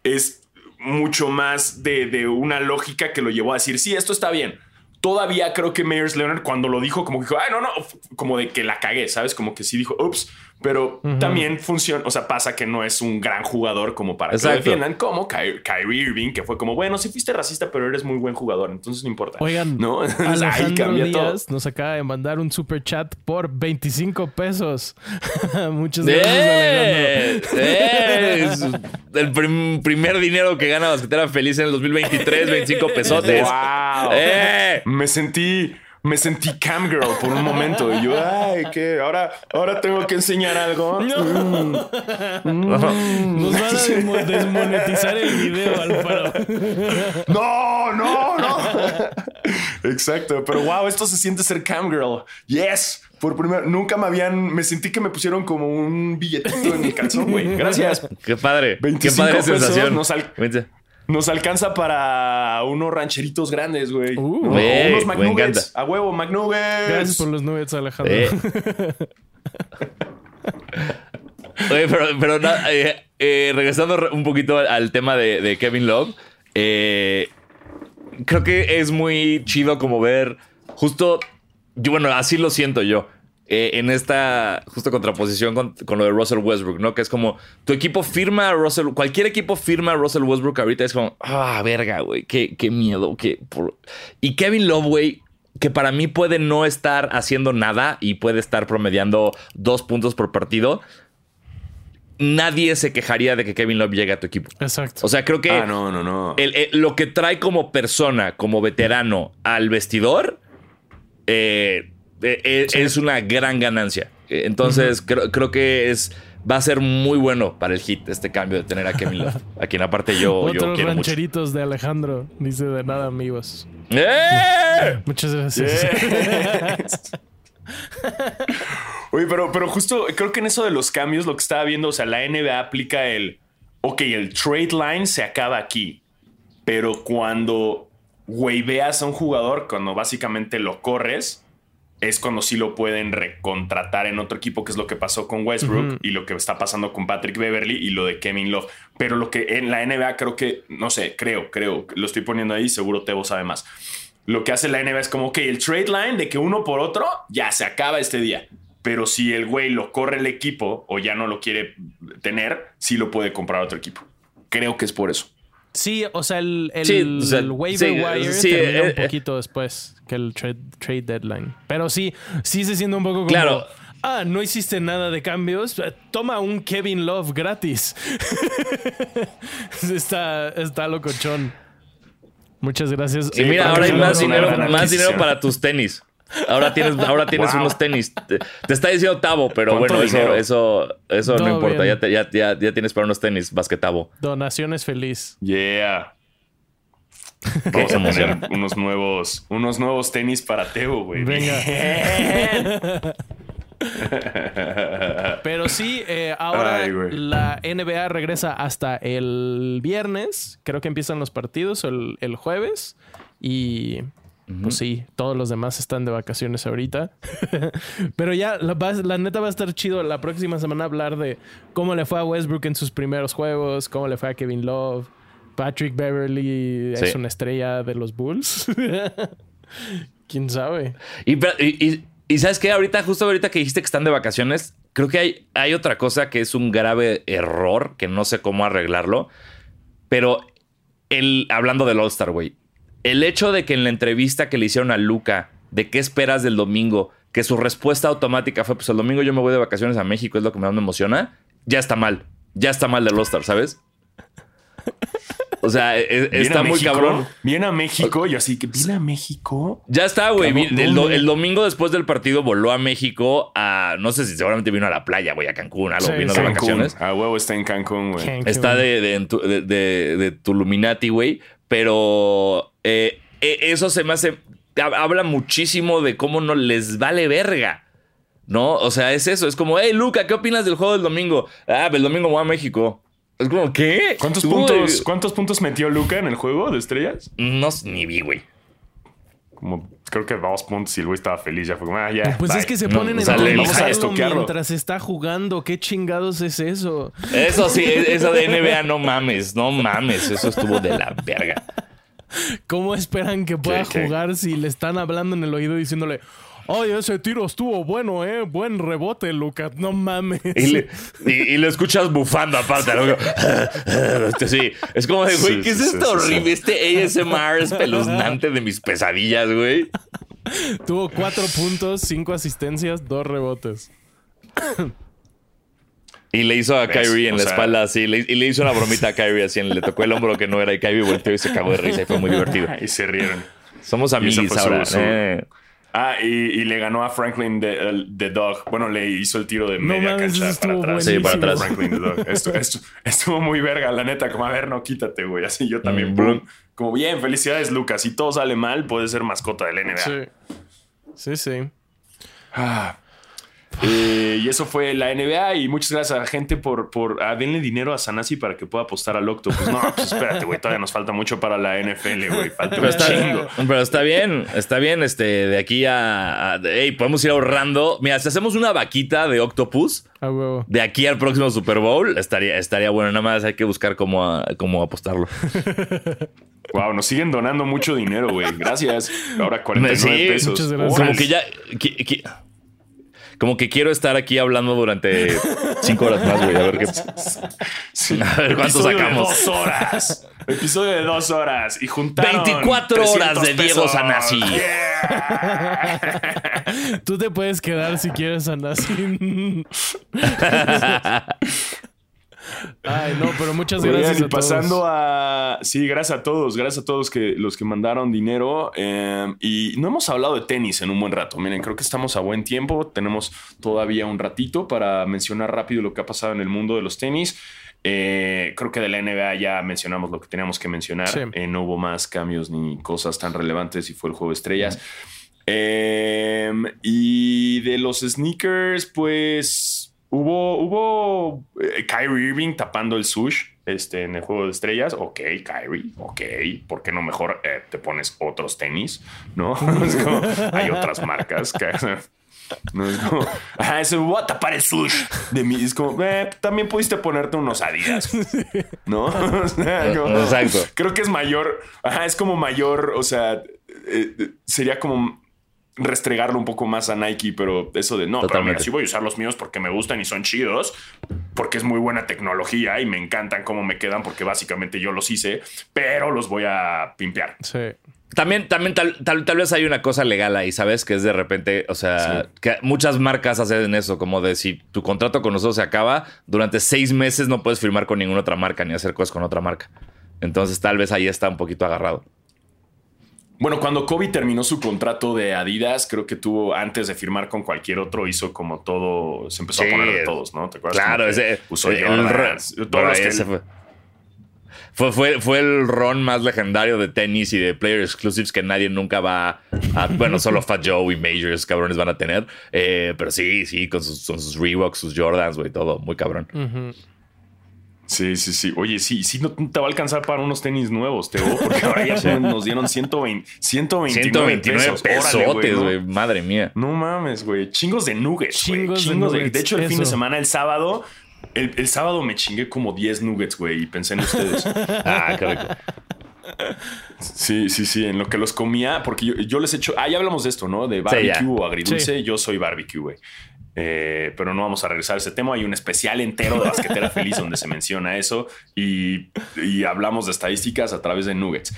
es mucho más de, de una lógica que lo llevó a decir, sí, esto está bien. Todavía creo que Meyers Leonard cuando lo dijo, como que dijo, ay, no, no, como de que la cagué, ¿sabes? Como que sí dijo, ups, pero también funciona, o sea, pasa que no es un gran jugador como para que lo
Exacto.
defiendan, como Ky- Kyrie Irving, que fue como, bueno, sí fuiste racista, pero eres muy buen jugador, entonces no importa.
Oigan,
¿no? (laughs) Ahí cambia todo.
Nos acaba de mandar un super chat por 25 pesos. (laughs) Muchas gracias, Alejandro.
¡Eh! ¡Eh! El prim- primer dinero que gana Basquetera Feliz en el 2023, 25 pesotes. (laughs)
¡Wow!
¡Eh!
Me sentí, me sentí cam girl por un momento. Y yo, ay, ¿qué? Ahora, ahora tengo que enseñar algo. Mm.
Nos van a desmo- (laughs) desmonetizar el video, Alfaro.
No, no, no. Exacto. Pero wow, esto se siente ser cam girl. Yes. Por primera, nunca me habían, me sentí que me pusieron como un billetito en mi calzón, güey. Gracias.
¡Qué padre! ¡Qué
25
padre
pesos
sensación!
nos al-. Nos alcanza para unos rancheritos grandes, güey.
Uh.
Unos McNuggets. A huevo, McNuggets.
Gracias por los nuggets, Alejandro.
Eh. (laughs) Oye, pero, pero eh, eh, regresando re- un poquito al, al tema de, de Kevin Love, eh, creo que es muy chido como ver justo, yo bueno, así lo siento yo, eh, en esta justo contraposición con, con lo de Russell Westbrook, ¿no? Que es como, tu equipo firma a Russell, cualquier equipo firma a Russell Westbrook ahorita es como, ah, verga, güey, qué, qué miedo, qué... por-". Y Kevin Love, güey, que para mí puede no estar haciendo nada y puede estar promediando dos puntos por partido, nadie se quejaría de que Kevin Love llegue a tu equipo.
Exacto.
O sea, creo que
Ah, no, no, no.
el- el- lo que trae como persona, como veterano al vestidor, eh, eh, eh, es una gran ganancia. Entonces, creo, creo que es va a ser muy bueno para el hit este cambio de tener a Kevin Love, (laughs) a quien aparte yo, yo
Otros
quiero mucho.
rancheritos de Alejandro. Dice de nada, amigos.
¡Eh! (laughs)
Muchas gracias. (laughs)
Oye, pero, pero justo creo que en eso de los cambios, lo que estaba viendo, o sea, la NBA aplica el, ok, el trade line se acaba aquí, pero cuando waveas a un jugador, cuando básicamente lo corres, es cuando sí lo pueden recontratar en otro equipo, que es lo que pasó con Westbrook y lo que está pasando con Patrick Beverly y lo de Kevin Love. Pero lo que en la NBA creo que, no sé, creo, creo, lo estoy poniendo ahí, seguro Tebo sabe más. Lo que hace la NBA es como, ok, el trade line de que uno por otro ya se acaba este día. Pero si el güey lo corre el equipo o ya no lo quiere tener, sí lo puede comprar otro equipo. Creo que es por eso.
Sí, o sea, el, el,
Sí, o sea,
el waiver
sí,
wire
sí,
termina
eh,
un
eh.
poquito después que el trade, trade deadline. Pero sí, sí se siente un poco como...
Claro.
Ah, no hiciste nada de cambios. Eh, Toma un Kevin Love gratis. (laughs) está, está locochón. Muchas gracias.
Y mira, ahora hay más dinero, más dinero para tus tenis. Ahora tienes, ahora tienes
Wow.
unos tenis. Te, te está diciendo Tavo, pero
¿Cuánto
bueno, eso, eso, eso no importa. Ya, te- ya, ya, ya tienes para unos tenis, basquetavo.
Donaciones feliz.
Yeah.
Qué
Vamos a poner unos nuevos, unos nuevos tenis para Teo, güey.
Venga.
Bien.
Pero sí, eh, ahora
Ay,
la NBA regresa hasta el viernes. Creo que empiezan los partidos el, el jueves. Y pues sí, todos los demás están de vacaciones ahorita. (laughs) Pero ya, la, neta va a estar chido la próxima semana hablar de cómo le fue a Westbrook en sus primeros juegos, cómo le fue a Kevin Love. Patrick Beverly es una estrella de los Bulls. (laughs) ¿Quién sabe?
Y, y- y Y sabes qué, ahorita, justo ahorita que dijiste que están de vacaciones, creo que hay, hay otra cosa que es un grave error, que no sé cómo arreglarlo, pero el, hablando del All-Star, güey, el hecho de que en la entrevista que le hicieron a Luca, de qué esperas del domingo, que su respuesta automática fue, pues el domingo yo me voy de vacaciones a México, es lo que más me emociona, ya está mal, ya está mal del All-Star, ¿sabes? O sea, e- e- está muy
México,
cabrón.
Viene a México y así que viene a México.
Ya está, güey. El, do-
¿dónde?
el domingo después del partido voló a México a. No sé si seguramente vino a la playa, güey, a Cancún, algo,
Sí,
vino de vacaciones.
A huevo está en Cancún, güey.
Está de, de, en tu- de, de- de Tuluminati, güey. Pero eh, eh, eso se me hace. hab- Habla muchísimo de cómo no les vale verga. ¿No? O sea, es eso. Es como, hey, Luca, ¿qué opinas del juego del domingo? Ah, el domingo voy a México. Es como, ¿qué?
¿Cuántos puntos,
eh,
¿Cuántos puntos metió Luca en el juego de estrellas?
No, ni vi, güey.
Como creo que dos puntos y el güey estaba feliz. Ya fue como, ah, ya.
Pues
bye.
es que se ponen en
sea, le-
vamos a
contexto
estoquearlo.
mientras está jugando. ¿Qué chingados es eso?
Eso sí, eso de NBA, no mames, no mames. Eso estuvo de la verga.
¿Cómo esperan que pueda
¿Qué, qué?
jugar si le están hablando en el oído diciéndole, ay, ese tiro estuvo bueno, eh? Buen rebote, Lucas. No mames.
Y, le- y- y lo escuchas bufando aparte. ¿no? Este, Sí, es como de, güey,
Sí,
¿qué es esto
sí, sí.
horrible? Este ASMR espeluznante de mis pesadillas, güey.
Tuvo cuatro puntos, cinco asistencias, dos rebotes.
Y le hizo a. Kyrie en
O
la
sea-
espalda así, le- y le hizo una bromita a Kyrie así, le tocó el hombro que no era y Kyrie volteó y se cagó de risa y fue muy divertido.
Y se rieron.
Somos amigos
fue su-
ahora.
su-
eh.
Ah, y, y le ganó a Franklin el- de Dog. Bueno, le hizo el tiro de
No
media
mames,
cancha para atrás.
Sí, para atrás.
Franklin de Dog. Esto, esto- estuvo muy verga, la neta. Como, a ver, no, quítate, güey. Así yo también.
Mm,
boom. Como, bien, felicidades, Lucas. Si todo sale mal, puedes ser mascota del NBA.
Sí. Sí, sí.
Ah. Eh, y eso fue la NBA. Y muchas gracias a la gente por, por ah, denle dinero a Sanasi para que pueda apostar al Octopus. No, pues espérate, güey. Todavía nos falta mucho para la NFL, güey. Falta
Pero
un
está,
chingo.
pero está bien, está bien, este, de aquí a, a- hey, podemos ir ahorrando. Mira, si hacemos una vaquita de Octopus, de aquí al próximo Super Bowl, estaría, estaría bueno. Nada más hay que buscar cómo, a- cómo apostarlo. (laughs)
Wow, nos siguen donando mucho dinero, güey. Gracias. Ahora 49
Sí,
pesos.
muchas gracias.
Como que ya. Como que quiero estar aquí hablando durante cinco horas más, güey. A ver qué.
Sí. (laughs)
A ver cuánto
Episodio
sacamos.
De dos horas. Episodio de dos horas. Y juntaron
24 horas
300
de Diego
pesos.
Sanasi.
Yeah. (laughs)
Tú te puedes quedar si quieres, Anasi. (laughs) Ay, no, pero muchas gracias
y
a
pasando
todos.
a. Sí, gracias a todos. Gracias a todos que, los que mandaron dinero. eh, y no hemos hablado de tenis en un buen rato. Miren, creo que estamos a buen tiempo. Tenemos todavía un ratito para mencionar rápido lo que ha pasado en el mundo de los tenis. Eh, creo que de la NBA ya mencionamos lo que teníamos que mencionar.
Sí.
Eh, no hubo más cambios ni cosas tan relevantes y fue el juego de estrellas. Eh, y de los sneakers, pues hubo, hubo eh, Kyrie Irving tapando el sush este, en el juego de estrellas. Ok, Kyrie, ok. ¿Por qué no mejor eh, te pones otros tenis? No, (laughs) Es como, hay otras marcas que. (laughs) No es como, ah, eso voy a tapar el sush de mí. Es como, eh, también pudiste ponerte unos Adidas, ¿no? (laughs) O sea, como-
Exacto.
Creo que es mayor, ajá, es como mayor, o sea, eh, eh, sería como restregarlo un poco más a Nike, pero eso de no, pero
Totalmente.
mira, sí voy a usar los míos porque me gustan y son chidos, porque es muy buena tecnología y me encantan cómo me quedan porque básicamente yo los hice, pero los voy a pimpear.
Sí.
También, también tal, tal, tal vez hay una cosa legal ahí, ¿sabes? Que es de repente, o sea,
Sí.
que muchas marcas hacen eso, como de si tu contrato con nosotros se acaba, durante seis meses no puedes firmar con ninguna otra marca ni hacer cosas con otra marca. Entonces tal vez ahí está un poquito agarrado.
Bueno, cuando Kobe terminó su contrato de Adidas, creo que tuvo, antes de firmar con cualquier otro, hizo como todo, se empezó
Sí.
a poner de todos, ¿no? ¿Te acuerdas?
Claro, ese
usó
el ron-
todos que-
ese fue. Fue, fue, fue el ron más legendario de tenis y de player exclusives que nadie nunca va a. Bueno, solo Fat Joe y Majors cabrones van a tener. Eh, pero sí, sí, con sus, con sus Reeboks, sus Jordans, güey, todo muy cabrón.
Sí, sí, sí. Oye, sí, sí, no te va a alcanzar para unos tenis nuevos, Teo, porque ahora ya nos dieron 120, 129,
129
pesos. Órale,
pesotes,
¿no?
güey. Madre mía.
No mames, güey. Chingos de nuggets, güey.
Chingos de
Chingos de,
nuggets,
de hecho, el fin de semana, el sábado, el, el sábado me chingué como 10 nuggets, güey, y pensé en ustedes. (laughs)
Ah, qué rico.
Sí, sí, sí, en lo que los comía, porque yo, yo les echo. Ah, ya hablamos de esto, ¿no? De barbecue o agridulce.
Sí.
Yo soy barbecue, güey. Eh, pero no vamos a regresar a ese tema. Hay un especial entero de Basquetera Feliz donde se menciona eso y, y hablamos de estadísticas a través de Nuggets.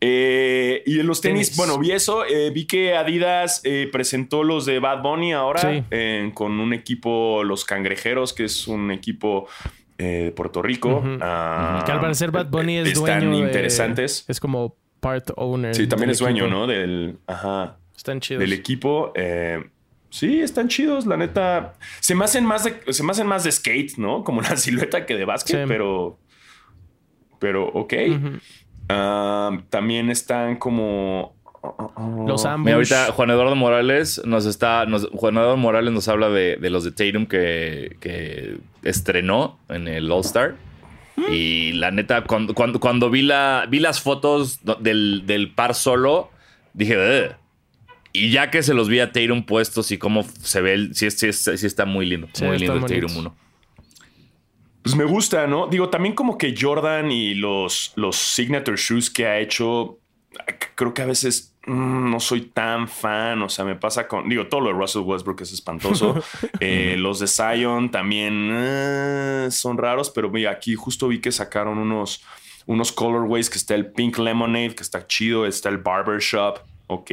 Eh, y en los tenis,
Tenis.
bueno, vi eso. eh, vi que Adidas eh, presentó los de Bad Bunny ahora
Sí.
eh, con un equipo, los Cangrejeros, que es un equipo eh, de Puerto Rico. Ah,
que al parecer Bad Bunny es
están
dueño de-
interesantes.
Es como part owner.
Sí, también es dueño,
equipo.
¿no? Del, ajá,
Están chidos.
del equipo. Eh, sí, están chidos, la neta. Se me hacen más de, se me hacen más de skate, ¿no? Como la (laughs) silueta que de básquet,
Sí.
pero. Pero, ok. Ah, también están como.
Los.
Mira, ahorita Juan Eduardo Morales nos está. nos- Juan Eduardo Morales nos habla de, de los de Tatum que, que estrenó en el All-Star. Y la neta, cuando, cuando, cuando vi, la, vi las fotos del, del par solo, dije, "Ugh". Y ya que se los vi a Tatum puestos y cómo se ve, el, sí, sí, sí está muy lindo.
Sí,
muy lindo el Tatum
bonitos.
1.
Pues me gusta, ¿no? Digo, también como que Jordan y los, los signature shoes que ha hecho, creo que a veces mm, no soy tan fan. O sea, me pasa con, digo, todo lo de Russell Westbrook es espantoso. (laughs) Eh, los de Zion también eh, son raros, pero mira, aquí justo vi que sacaron unos, unos colorways, que está el Pink Lemonade, que está chido, está el Barbershop. Ok,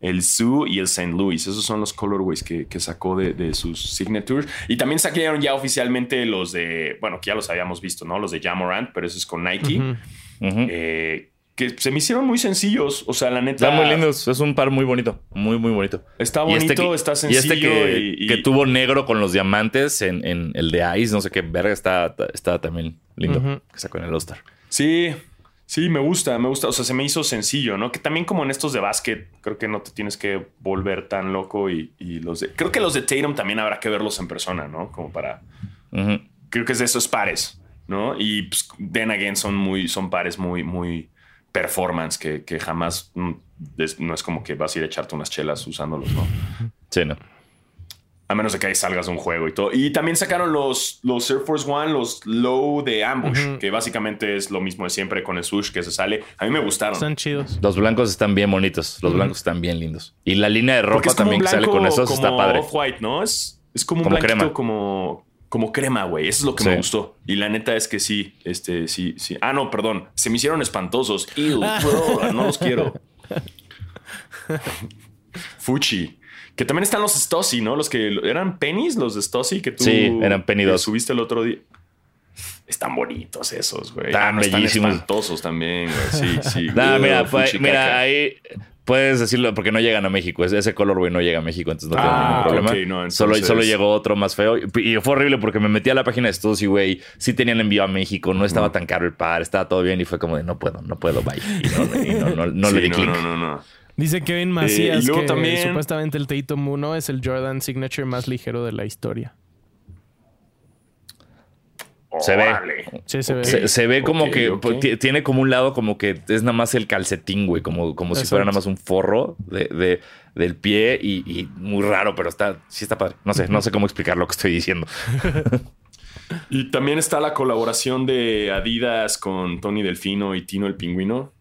el Zoo y el St. Louis. Esos son los colorways que, que sacó de, de sus signatures. Y también sacaron ya oficialmente los de, bueno, que ya los habíamos visto, ¿no? Los de Jamorant, pero eso es con Nike. Eh, que se me hicieron muy sencillos. O sea, la neta.
Están muy lindos. Es un par muy bonito. Muy, muy bonito.
Está
este
bonito,
que-
está
Y
sencillo.
este que,
y- y-
que tuvo negro con los diamantes en, en el de Ice, no sé qué verga, está, está también lindo. Que sacó en el All-Star.
Sí, sí, me gusta, me gusta. O sea, se me hizo sencillo, ¿no? Que también como en estos de básquet, creo que no te tienes que volver tan loco. Y, y los de. Creo que los de Tatum también habrá que verlos en persona, ¿no? Como para. Creo que es de esos pares, ¿no? Y pues, then again son muy, son pares muy, muy performance que, que jamás mm, es- no es como que vas a ir a echarte unas chelas usándolos, ¿no?
Sí, no.
A menos de que ahí salgas de un juego y todo. Y también sacaron los, los Air Force One, los Low de Ambush, que básicamente es lo mismo de siempre con el swoosh que se sale. A mí me gustaron.
Están chidos.
Los blancos están bien bonitos. Los blancos están bien lindos. Y la línea de ropa también que sale con esos está padre.
Off-white, ¿no? Es, es como un
Como
blanquito
crema.
como, como crema, güey. Eso es lo que
Sí.
me gustó. Y la neta es que sí, este, sí, sí. Ah, no, perdón. Se me hicieron espantosos. Ew, bro, no los quiero. (laughs) Fuchi. Que también están los Stossi, ¿no? Los que eran pennies, los de Stossi que tú
Sí, eran penny
que
dos.
subiste el otro día. Están bonitos esos, güey.
Están
Ah, no,
bellísimos.
espantosos también, güey. Sí, sí. (laughs)
Mira,
fuchi
mira,
caca.
ahí puedes decirlo porque no llegan a México. Ese- Ese color, güey, no llega a México, entonces no tengo
Ah,
ningún problema.
ok, no, entonces-
solo, solo llegó otro más feo. Y fue horrible porque me metí a la página de Stussy, güey. Sí tenían envío a México, no estaba tan caro el par, estaba todo bien y fue como de no puedo, no puedo, bye. Y no, (laughs) y no, no, no
Sí,
le di
no,
clic.
no, no, no.
Dice Kevin Macías
y luego
que
también-
supuestamente el Tatum 1 es el Jordan Signature más ligero de la historia.
Se ve.
Sí, se ve.
Se, se ve como que tiene como un lado como que es nada más el calcetín, güey, como, como si fuera nada más un forro de, de- del pie y, y muy raro, pero está, sí está padre. No sé, no sé cómo explicar lo que estoy diciendo. (laughs)
Y también está la colaboración de Adidas con Tony Delfino y Tino el Pingüino,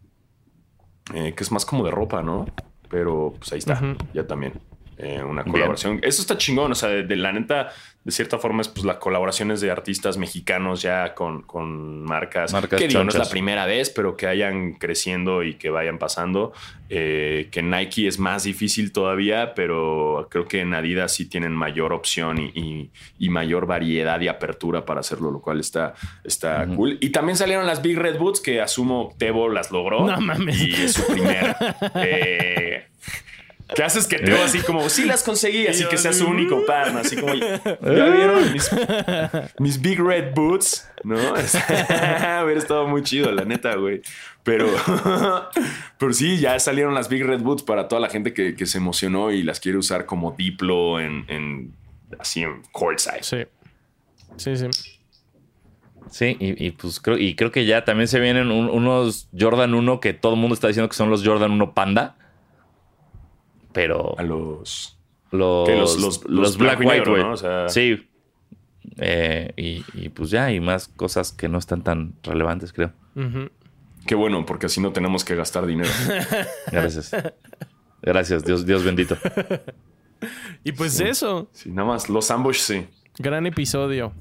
eh, que es más como de ropa, ¿no? Pero pues ahí está, ya también. Eh, una
Bien.
colaboración. Eso está chingón, o sea, de, de la neta, de cierta forma es pues las colaboraciones de artistas mexicanos ya con, con marcas,
Marcas
que digo, no es la primera vez, pero que vayan creciendo y que vayan pasando. Eh, que Nike es más difícil todavía, pero creo que en Adidas sí tienen mayor opción y, y- y mayor variedad y apertura para hacerlo, lo cual está, está cool. Y también salieron las Big Red Boots, que asumo Tebo las logró.
No mames.
Y es su primera. (laughs) Eh, ¿Qué haces que Tebo así como, sí las conseguí, así que sea su único par, ¿no? Así como, ¿ya vieron mis, mis Big Red Boots? ¿No? (laughs) Hubiera estado muy chido, la neta, güey. Pero, (laughs) pero sí, ya salieron las Big Red Boots para toda la gente que, que se emocionó y las quiere usar como Diplo en, en así en courtside.
Sí. Sí, sí.
Sí, y, y, pues creo, y creo que ya también se vienen un- unos Jordan 1 que todo el mundo está diciendo que son los Jordan 1 Panda. Pero
A los.
los,
los- los- los
Black White, güey.
¿no? O sea-
Sí. Eh, y, y pues ya, y más cosas que no están tan relevantes, creo.
Qué bueno, porque así no tenemos que gastar dinero. (laughs)
Gracias. Gracias, Dios, Dios bendito. (laughs)
Y pues eso,
Sí, nada más, los ambush sí.
gran episodio.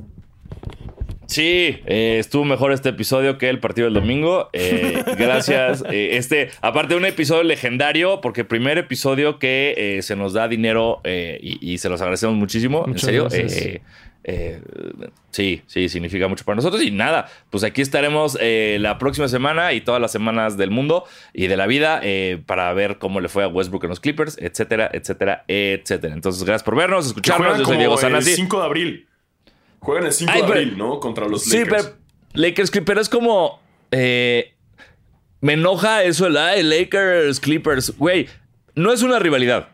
Sí, eh, estuvo mejor este episodio que el partido del domingo. Eh, gracias. (laughs) Eh, este, aparte de un episodio legendario, porque primer episodio que eh, se nos da dinero y, y se los agradecemos muchísimo.
Muchas
en serio. Eh, sí, sí, significa mucho para nosotros. Y nada, pues aquí estaremos eh, la próxima semana y todas las semanas del mundo y de la vida eh, para ver cómo le fue a Westbrook en los Clippers, etcétera, etcétera, etcétera. Entonces, gracias por vernos, escucharnos. Yo soy Diego
el
Sanasi.
5 de abril. Juegan el 5
Ay,
de
pero-
abril, ¿no? Contra los
Sí,
Lakers.
pero Lakers Clippers es como. eh, me enoja eso, el "Ay, Lakers Clippers. Güey, no es una rivalidad.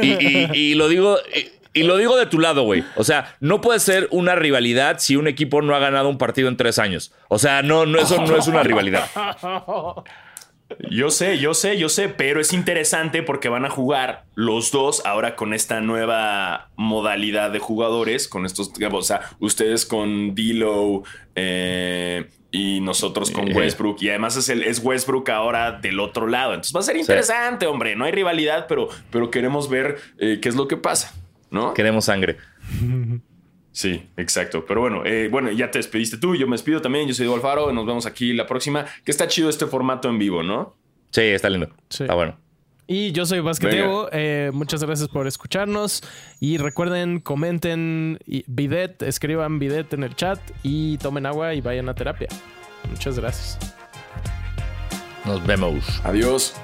Y, y- y lo digo. Y, y lo digo de tu lado, güey. O sea, no puede ser una rivalidad si un equipo no ha ganado un partido en tres años. O sea, no, no, eso no es una rivalidad. (laughs)
Yo sé, yo sé, yo sé, pero es interesante porque van a jugar los dos ahora con esta nueva modalidad de jugadores, con estos, digamos, o sea, ustedes con D'Lo eh, y nosotros con
Eh.
Westbrook y además es, el, es Westbrook ahora del otro lado. Entonces va a ser interesante, hombre. No hay rivalidad, pero, pero queremos ver eh, qué es lo que pasa, ¿no?
Queremos sangre. (laughs)
Sí, exacto. Pero bueno, eh, bueno, ya te despediste tú, yo me despido también. Yo soy Diego Alfaro, nos vemos aquí la próxima. Que está chido este formato en vivo, ¿no?
Sí, está lindo.
Sí.
Está bueno.
Y yo soy Basquetebo. Eh, muchas gracias por escucharnos. Y recuerden, comenten bidet, escriban bidet en el chat y tomen agua y vayan a terapia. Muchas gracias.
Nos vemos.
Adiós.